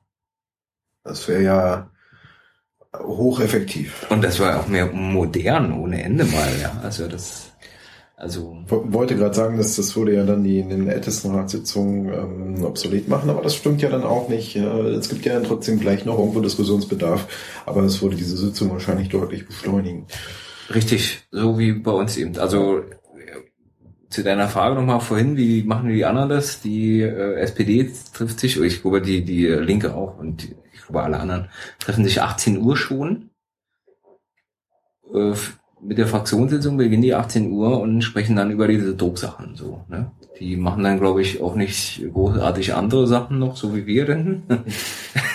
Das wäre ja hocheffektiv. Und das war auch mehr modern ohne Ende mal, ja. Also das, also, Ich wollte gerade sagen, dass das würde ja dann die in den Ältestenratssitzungen ähm, obsolet machen, aber das stimmt ja dann auch nicht. Es gibt ja dann trotzdem gleich noch irgendwo Diskussionsbedarf, aber es würde diese Sitzung wahrscheinlich deutlich beschleunigen. richtig, so wie bei uns eben. Also, äh, zu deiner Frage nochmal vorhin, wie machen die anderen das? Die äh, SPD trifft sich, ich glaube die, die Linke auch und die, glaube alle anderen treffen sich 18 Uhr schon. Äh, mit der Fraktionssitzung beginnen die 18 Uhr und sprechen dann über diese Drucksachen so. Ne? Die machen dann, glaube ich, auch nicht großartig andere Sachen noch, so wie wir denn.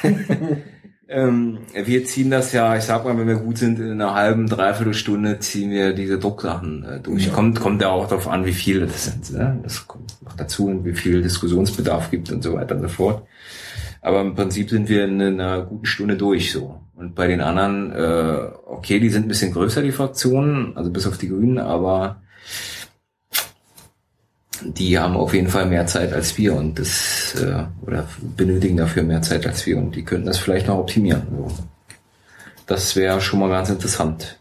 [laughs] ähm, wir ziehen das ja, ich sag mal, wenn wir gut sind, in einer halben, dreiviertel Stunde ziehen wir diese Drucksachen äh, durch. Ja. Kommt, kommt ja auch darauf an, wie viele das sind. Ne? Das kommt noch dazu und wie viel Diskussionsbedarf gibt und so weiter und so fort. Aber im Prinzip sind wir in einer guten Stunde durch so. Und bei den anderen, äh, okay, die sind ein bisschen größer, die Fraktionen, also bis auf die Grünen, aber die haben auf jeden Fall mehr Zeit als wir und das äh, oder benötigen dafür mehr Zeit als wir und die könnten das vielleicht noch optimieren. So. Das wäre schon mal ganz interessant,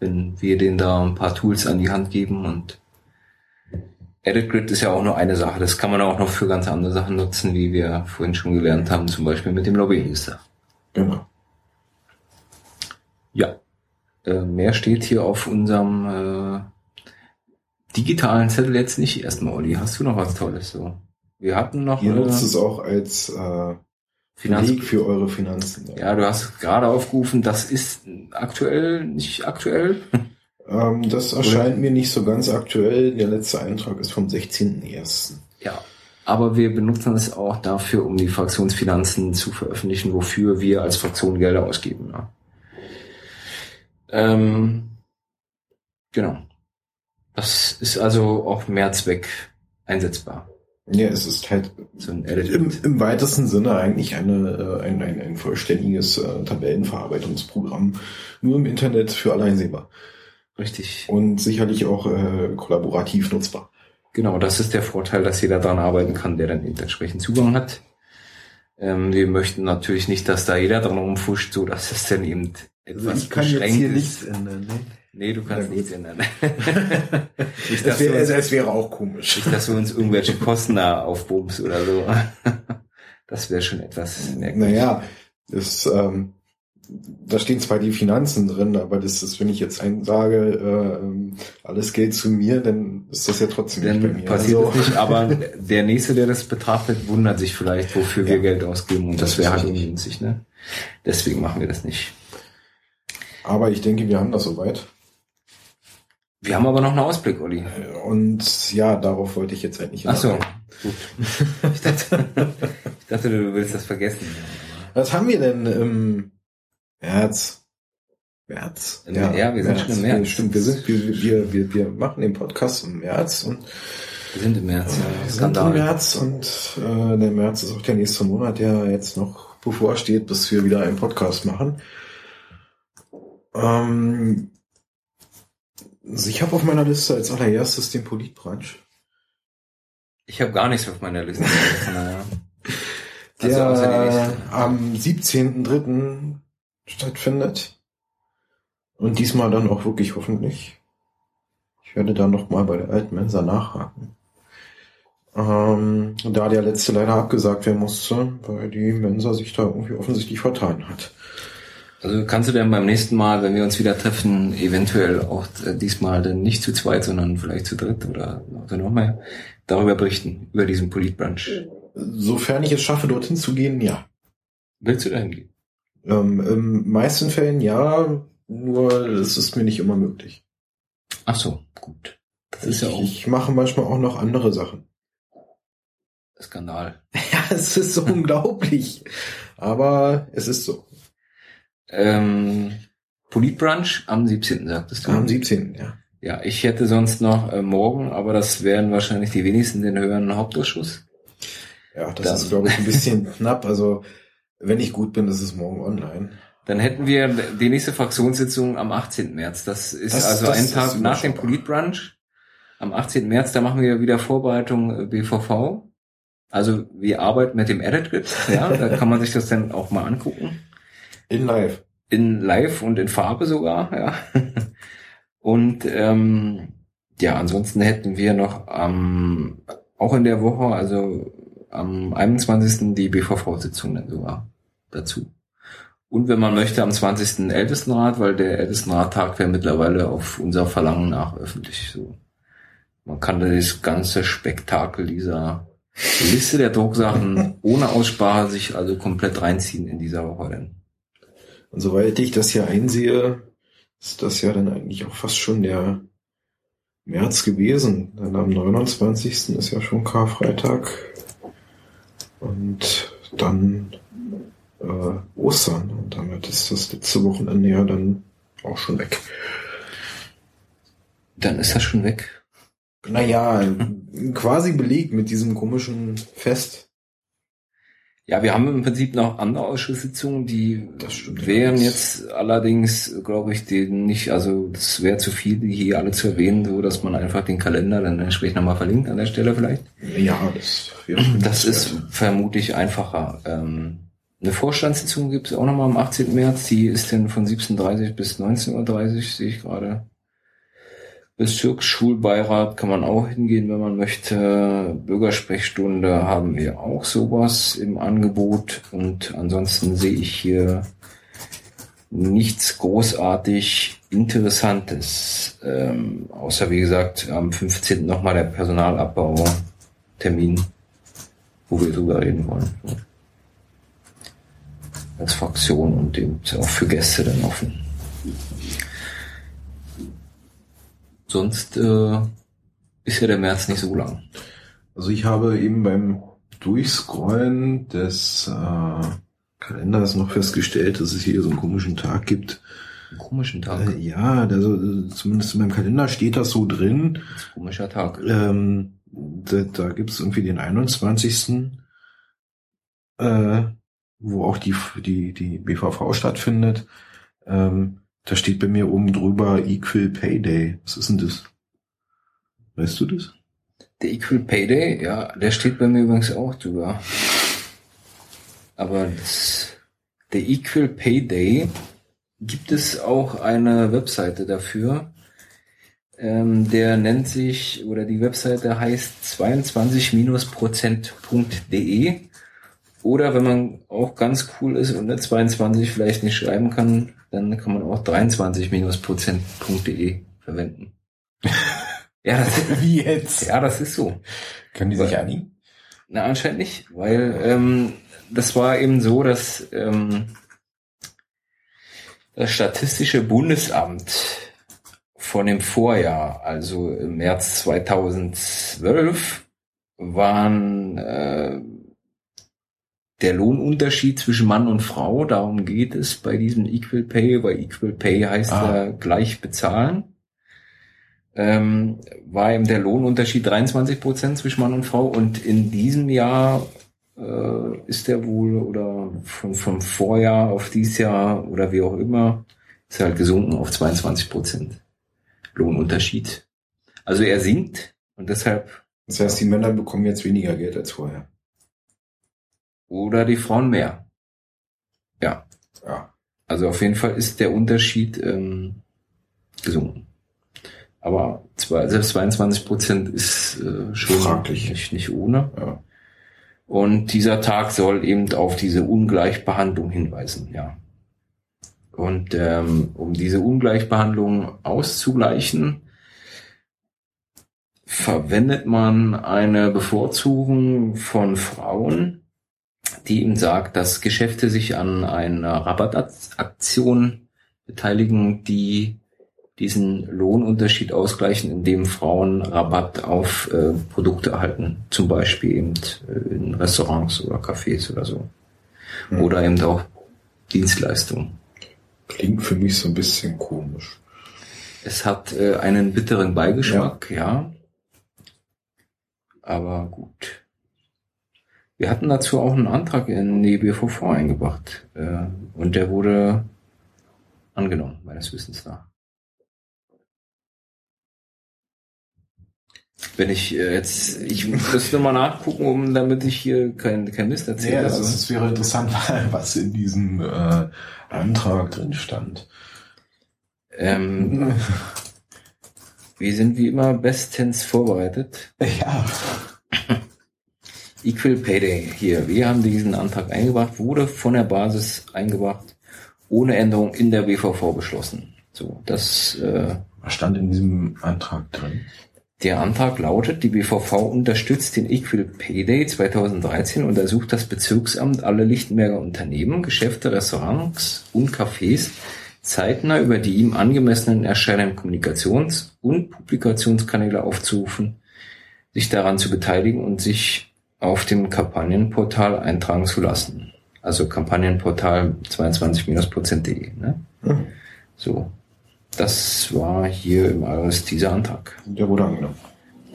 wenn wir denen da ein paar Tools an die Hand geben und Edit Grid ist ja auch nur eine Sache. Das kann man auch noch für ganz andere Sachen nutzen, wie wir vorhin schon gelernt haben, zum Beispiel mit dem Lobbyregister. Genau. Ja. Äh, mehr steht hier auf unserem äh, digitalen Zettel jetzt nicht erstmal, Olli. Hast du noch was Tolles so? Wir hatten noch. Ihr nutzt äh, es auch als äh, Finanz Weg für eure Finanzen. Ja. ja, du hast gerade aufgerufen, das ist aktuell, nicht aktuell. Ähm, das erscheint mir nicht so ganz aktuell. Der letzte Eintrag ist vom 16.01. Ja, aber wir benutzen es auch dafür, um die Fraktionsfinanzen zu veröffentlichen, wofür wir als Fraktion Gelder ausgeben. Ja. Ähm, genau. Das ist also auch Mehrzweck einsetzbar. Ja, es ist halt so im, im, weitesten Sinne eigentlich eine, äh, ein, ein, ein vollständiges äh, Tabellenverarbeitungsprogramm, nur im Internet für alle einsehbar. Richtig. Und sicherlich auch äh, kollaborativ nutzbar. Genau, das ist der Vorteil, dass jeder daran arbeiten kann, der dann entsprechend Zugang hat. Ähm, wir möchten natürlich nicht, dass da jeder dran rumfuscht, so dass es dann eben etwas also ich kann jetzt hier ist. nichts ändern, ne? Nee, du kannst nichts ändern. [laughs] nicht, das wäre, also, es wäre auch komisch. Nicht, dass du uns irgendwelche Kosten da aufbumst oder so. [laughs] Das wäre schon etwas merkwürdig. Naja, das, ähm, da stehen zwar die Finanzen drin, aber das ist, wenn ich jetzt einen sage, äh, ähm, alles Geld zu mir, dann ist das ja trotzdem dann nicht bei mir. Passiert also. nicht, aber der nächste, der das betrachtet, wundert sich vielleicht, wofür ja. wir Geld ausgeben und das, das wäre halt ungünstig, ne? Deswegen machen wir das nicht. Aber ich denke, wir haben das soweit. Wir haben aber noch einen Ausblick, Olli. Und ja, darauf wollte ich jetzt eigentlich. Ach so, gut. [laughs] Ich dachte, ich dachte, du willst das vergessen. Was haben wir denn im März? März? Ja, ja wir sind März. schon im März. Stimmt, wir sind, wir, wir, wir, wir machen den Podcast im März und wir sind im März, ja. Wir sind im März und äh, der März ist auch der nächste Monat, der jetzt noch bevorsteht, bis wir wieder einen Podcast machen. Ähm, also ich habe auf meiner Liste als allererstes den Politbranch. Ich habe gar nichts auf meiner Liste. [laughs] der also am 17.3. stattfindet. Und diesmal dann auch wirklich hoffentlich. Ich werde dann noch mal bei der alten Mensa nachhaken. Ähm, da der letzte leider abgesagt werden musste, weil die Mensa sich da irgendwie offensichtlich vertan hat. Also kannst du denn beim nächsten Mal, wenn wir uns wieder treffen, eventuell auch äh, diesmal dann nicht zu zweit, sondern vielleicht zu dritt oder, oder noch mehr darüber berichten, über diesen Politbrunch? Sofern ich es schaffe, dorthin zu gehen, ja. Willst du dahin gehen? Ähm, Im meisten Fällen ja, nur es ist mir nicht immer möglich. Ach so, gut. Das ist ich, ja auch. Ich mache manchmal auch noch andere Sachen. Skandal. [laughs] Ja, es ist so unglaublich. Aber es ist so. Ähm, Politbrunch am 17. sagtest du? Am 17. ja. Ja, ich hätte sonst noch äh, morgen, aber das wären wahrscheinlich die wenigsten den höheren Hauptausschuss. Ja, das Dann. ist, glaube ich, ein bisschen [laughs] knapp. Also, wenn ich gut bin, ist es morgen online. Dann hätten wir die nächste Fraktionssitzung am 18. März. Das ist das, also das ein Tag nach dem Politbrunch. Am 18. März, da machen wir wieder Vorbereitung BVV. Äh, also wir arbeiten mit dem Edit Grid. Ja, [laughs] da kann man sich das dann auch mal angucken. In live. In live und in Farbe sogar, ja. [laughs] Und ähm, ja, ansonsten hätten wir noch am, auch in der Woche, also am 21. die BVV-Sitzung dann sogar dazu. Und wenn man möchte, am 20. Ältestenrat, weil der Ältestenrat tagt ja mittlerweile auf unser Verlangen nach öffentlich so. Man kann das ganze Spektakel dieser Liste der Drucksachen [laughs] ohne Aussprache sich also komplett reinziehen in dieser Woche dann. Und soweit ich das hier einsehe, ist das ja dann eigentlich auch fast schon der März gewesen. Dann am 29. ist ja schon Karfreitag. Und dann äh, Ostern. Und damit ist das letzte Wochenende ja dann auch schon weg. Dann ist das schon weg. Naja, [laughs] quasi belegt mit diesem komischen Fest. Ja, wir haben im Prinzip noch andere Ausschusssitzungen, die wären jetzt allerdings, glaube ich, den nicht, also das wäre zu viel, die hier alle zu erwähnen, so dass man einfach den Kalender dann entsprechend nochmal verlinkt an der Stelle vielleicht. Ja, das Das ist vermutlich einfacher. Ähm, eine Vorstandssitzung gibt es auch nochmal am 18. März, die ist dann von 17.30 bis 19.30 Uhr, sehe ich gerade. Bezirksschulbeirat kann man auch hingehen, wenn man möchte. Bürgersprechstunde haben wir auch sowas im Angebot. Und ansonsten sehe ich hier nichts großartig Interessantes. Ähm, außer wie gesagt, am 15. nochmal der Personalabbau-Termin, wo wir drüber reden wollen. Als Fraktion und eben auch für Gäste dann offen. Sonst äh, ist ja der März nicht so lang. Also ich habe eben beim Durchscrollen des äh, Kalenders noch festgestellt, dass es hier so einen komischen Tag gibt. Ein komischen Tag. Äh, ja, also, äh, zumindest in meinem Kalender steht das so drin. Das komischer Tag. Ähm, da da gibt es irgendwie den 21. Äh, wo auch die, die, die BVV stattfindet. Ähm, da steht bei mir oben drüber Equal Pay Day. Was ist denn das? Weißt du das? Der Equal Pay Day, ja, der steht bei mir übrigens auch drüber. Aber das, der Equal Pay Day gibt es auch eine Webseite dafür. Ähm, der nennt sich, oder die Webseite heißt 22-prozent.de. Oder wenn man auch ganz cool ist und eine 22 vielleicht nicht schreiben kann, dann kann man auch 23-prozent.de verwenden. [laughs] ja, das, Wie jetzt? ja, das ist so. Können die sich einigen? Na, anscheinend nicht, weil ähm, das war eben so, dass ähm, das Statistische Bundesamt von dem Vorjahr, also im März 2012, waren äh, der Lohnunterschied zwischen Mann und Frau, darum geht es bei diesem Equal Pay, weil Equal Pay heißt Ah. ja gleich bezahlen, ähm, war eben der Lohnunterschied 23 Prozent zwischen Mann und Frau und in diesem Jahr äh, ist der wohl oder von, vom Vorjahr auf dieses Jahr oder wie auch immer, ist er halt gesunken auf 22 Prozent Lohnunterschied. Also er sinkt und deshalb Das heißt, die Männer bekommen jetzt weniger Geld als vorher. Oder die Frauen mehr. Ja, Ja. also auf jeden Fall ist der Unterschied ähm, gesunken. Aber zwar, selbst 22 Prozent ist äh, schon Fraglich. Nicht, nicht ohne. ja. Und dieser Tag soll eben auf diese Ungleichbehandlung hinweisen, ja. Und ähm, um diese Ungleichbehandlung auszugleichen, verwendet man eine Bevorzugung von Frauen, die ihm sagt, dass Geschäfte sich an einer Rabattaktion beteiligen, die diesen Lohnunterschied ausgleichen, indem Frauen Rabatt auf äh, Produkte erhalten, zum Beispiel eben äh, in Restaurants oder Cafés oder so. Hm. Oder eben auch Dienstleistungen. Klingt für mich so ein bisschen komisch. Es hat äh, einen bitteren Beigeschmack, ja. Aber gut. Wir hatten dazu auch einen Antrag in die BVV eingebracht. Äh, und der wurde angenommen, meines Wissens nach. Wenn ich äh, jetzt, ich muss nur mal nachgucken, um, damit ich hier kein, kein Mist erzähle. Ja, es, aber- es wäre interessant, [laughs] was in diesem äh, Antrag drin stand. ähm, [laughs] wir sind wie immer bestens vorbereitet. Ja. [laughs] Equal Pay Day hier. Wir haben diesen Antrag eingebracht, wurde von der Basis eingebracht, ohne Änderung in der BVV beschlossen. So, das, äh, Was stand in diesem Antrag drin? der Antrag lautet, die BVV unterstützt den Equal Pay Day 2013 und ersucht das Bezirksamt alle Lichtenberger Unternehmen, Geschäfte, Restaurants und Cafés zeitnah über die ihm angemessenen erscheinenden Kommunikations- und Publikationskanäle aufzurufen, sich daran zu beteiligen und sich auf dem Kampagnenportal eintragen zu lassen. Also Kampagnenportal 22-prozent.de. Ne? Mhm. So, das war hier im Ares dieser Antrag. Der wurde angenommen.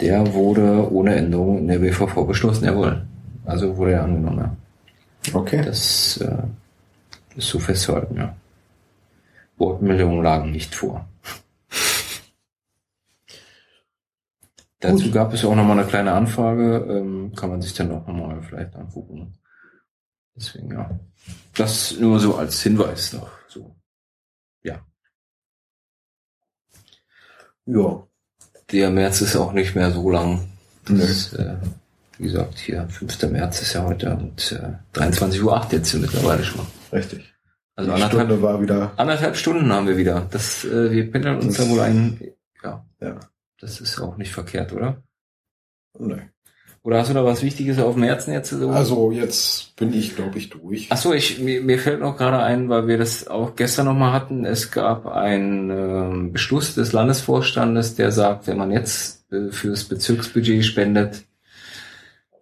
Der wurde ohne Änderung in der BVV beschlossen, jawohl. Also wurde er angenommen, ja. Okay. Das äh, ist so festzuhalten, ja. Wortmeldungen lagen nicht vor. Dazu Gut. gab es auch nochmal eine kleine Anfrage, ähm, kann man sich dann auch nochmal vielleicht angucken. Deswegen, ja. Das nur so als Hinweis noch. So. ja. Der März ist auch nicht mehr so lang. Das, äh, wie gesagt, hier 5. März ist ja heute und äh, 23.08 Uhr jetzt hier mittlerweile schon. Richtig. Also Die anderthalb, Stunde war wieder. anderthalb Stunden haben wir wieder. Das, äh, wir pendeln uns da wohl ein. Ja, Ja. Das ist auch nicht verkehrt, oder? Nee. Oder hast du da was Wichtiges auf dem Herzen jetzt? So? Also jetzt bin ich, glaube ich, durch. Ach so, ich, mir, mir fällt noch gerade ein, weil wir das auch gestern nochmal hatten, es gab einen ähm, Beschluss des Landesvorstandes, der sagt, wenn man jetzt äh, fürs Bezirksbudget spendet,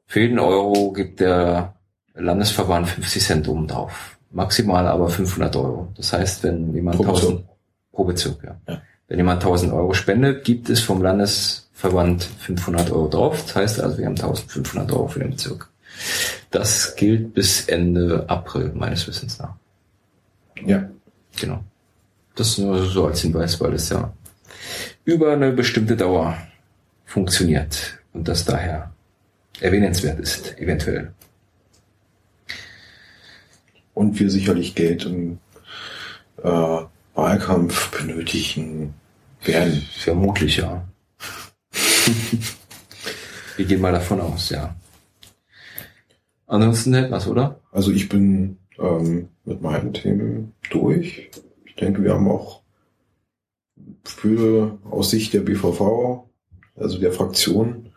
für jeden Euro gibt der Landesverband 50 Cent oben drauf. Maximal aber 500 Euro. Das heißt, wenn jemand Pro Bezirk. 1000 pro Bezirk, ja. Ja. Wenn jemand 1000 Euro spendet, gibt es vom Landesverband 500 Euro drauf. Das heißt also, wir haben 1500 Euro für den Bezirk. Das gilt bis Ende April, meines Wissens nach. Ja. Genau. Das nur so als Hinweis, weil es ja über eine bestimmte Dauer funktioniert und das daher erwähnenswert ist, eventuell. Und wir sicherlich Geld im äh, Wahlkampf benötigen werden. Vermutlich, ja. [laughs] Wir gehen mal davon aus, ja. Ansonsten hätten wir's, oder? Also ich bin ähm, mit meinen Themen durch. Ich denke, wir haben auch für aus Sicht der BVV, also der Fraktion,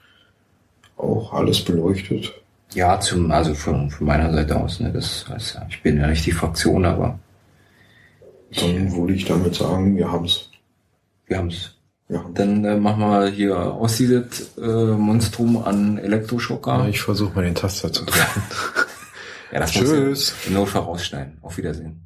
auch alles beleuchtet. Ja, zum, also von, von meiner Seite aus, ne, das heißt ich bin ja nicht die Fraktion, aber Dann würde ich damit sagen, wir haben es. wir haben's. Ja. Dann äh, machen wir hier aussiedet äh, Monstrum an Elektroschocker. Ich versuche mal den Taster zu drücken. [laughs] Ja, das Tschüss. muss ja Notfall rausschneiden. Auf Wiedersehen.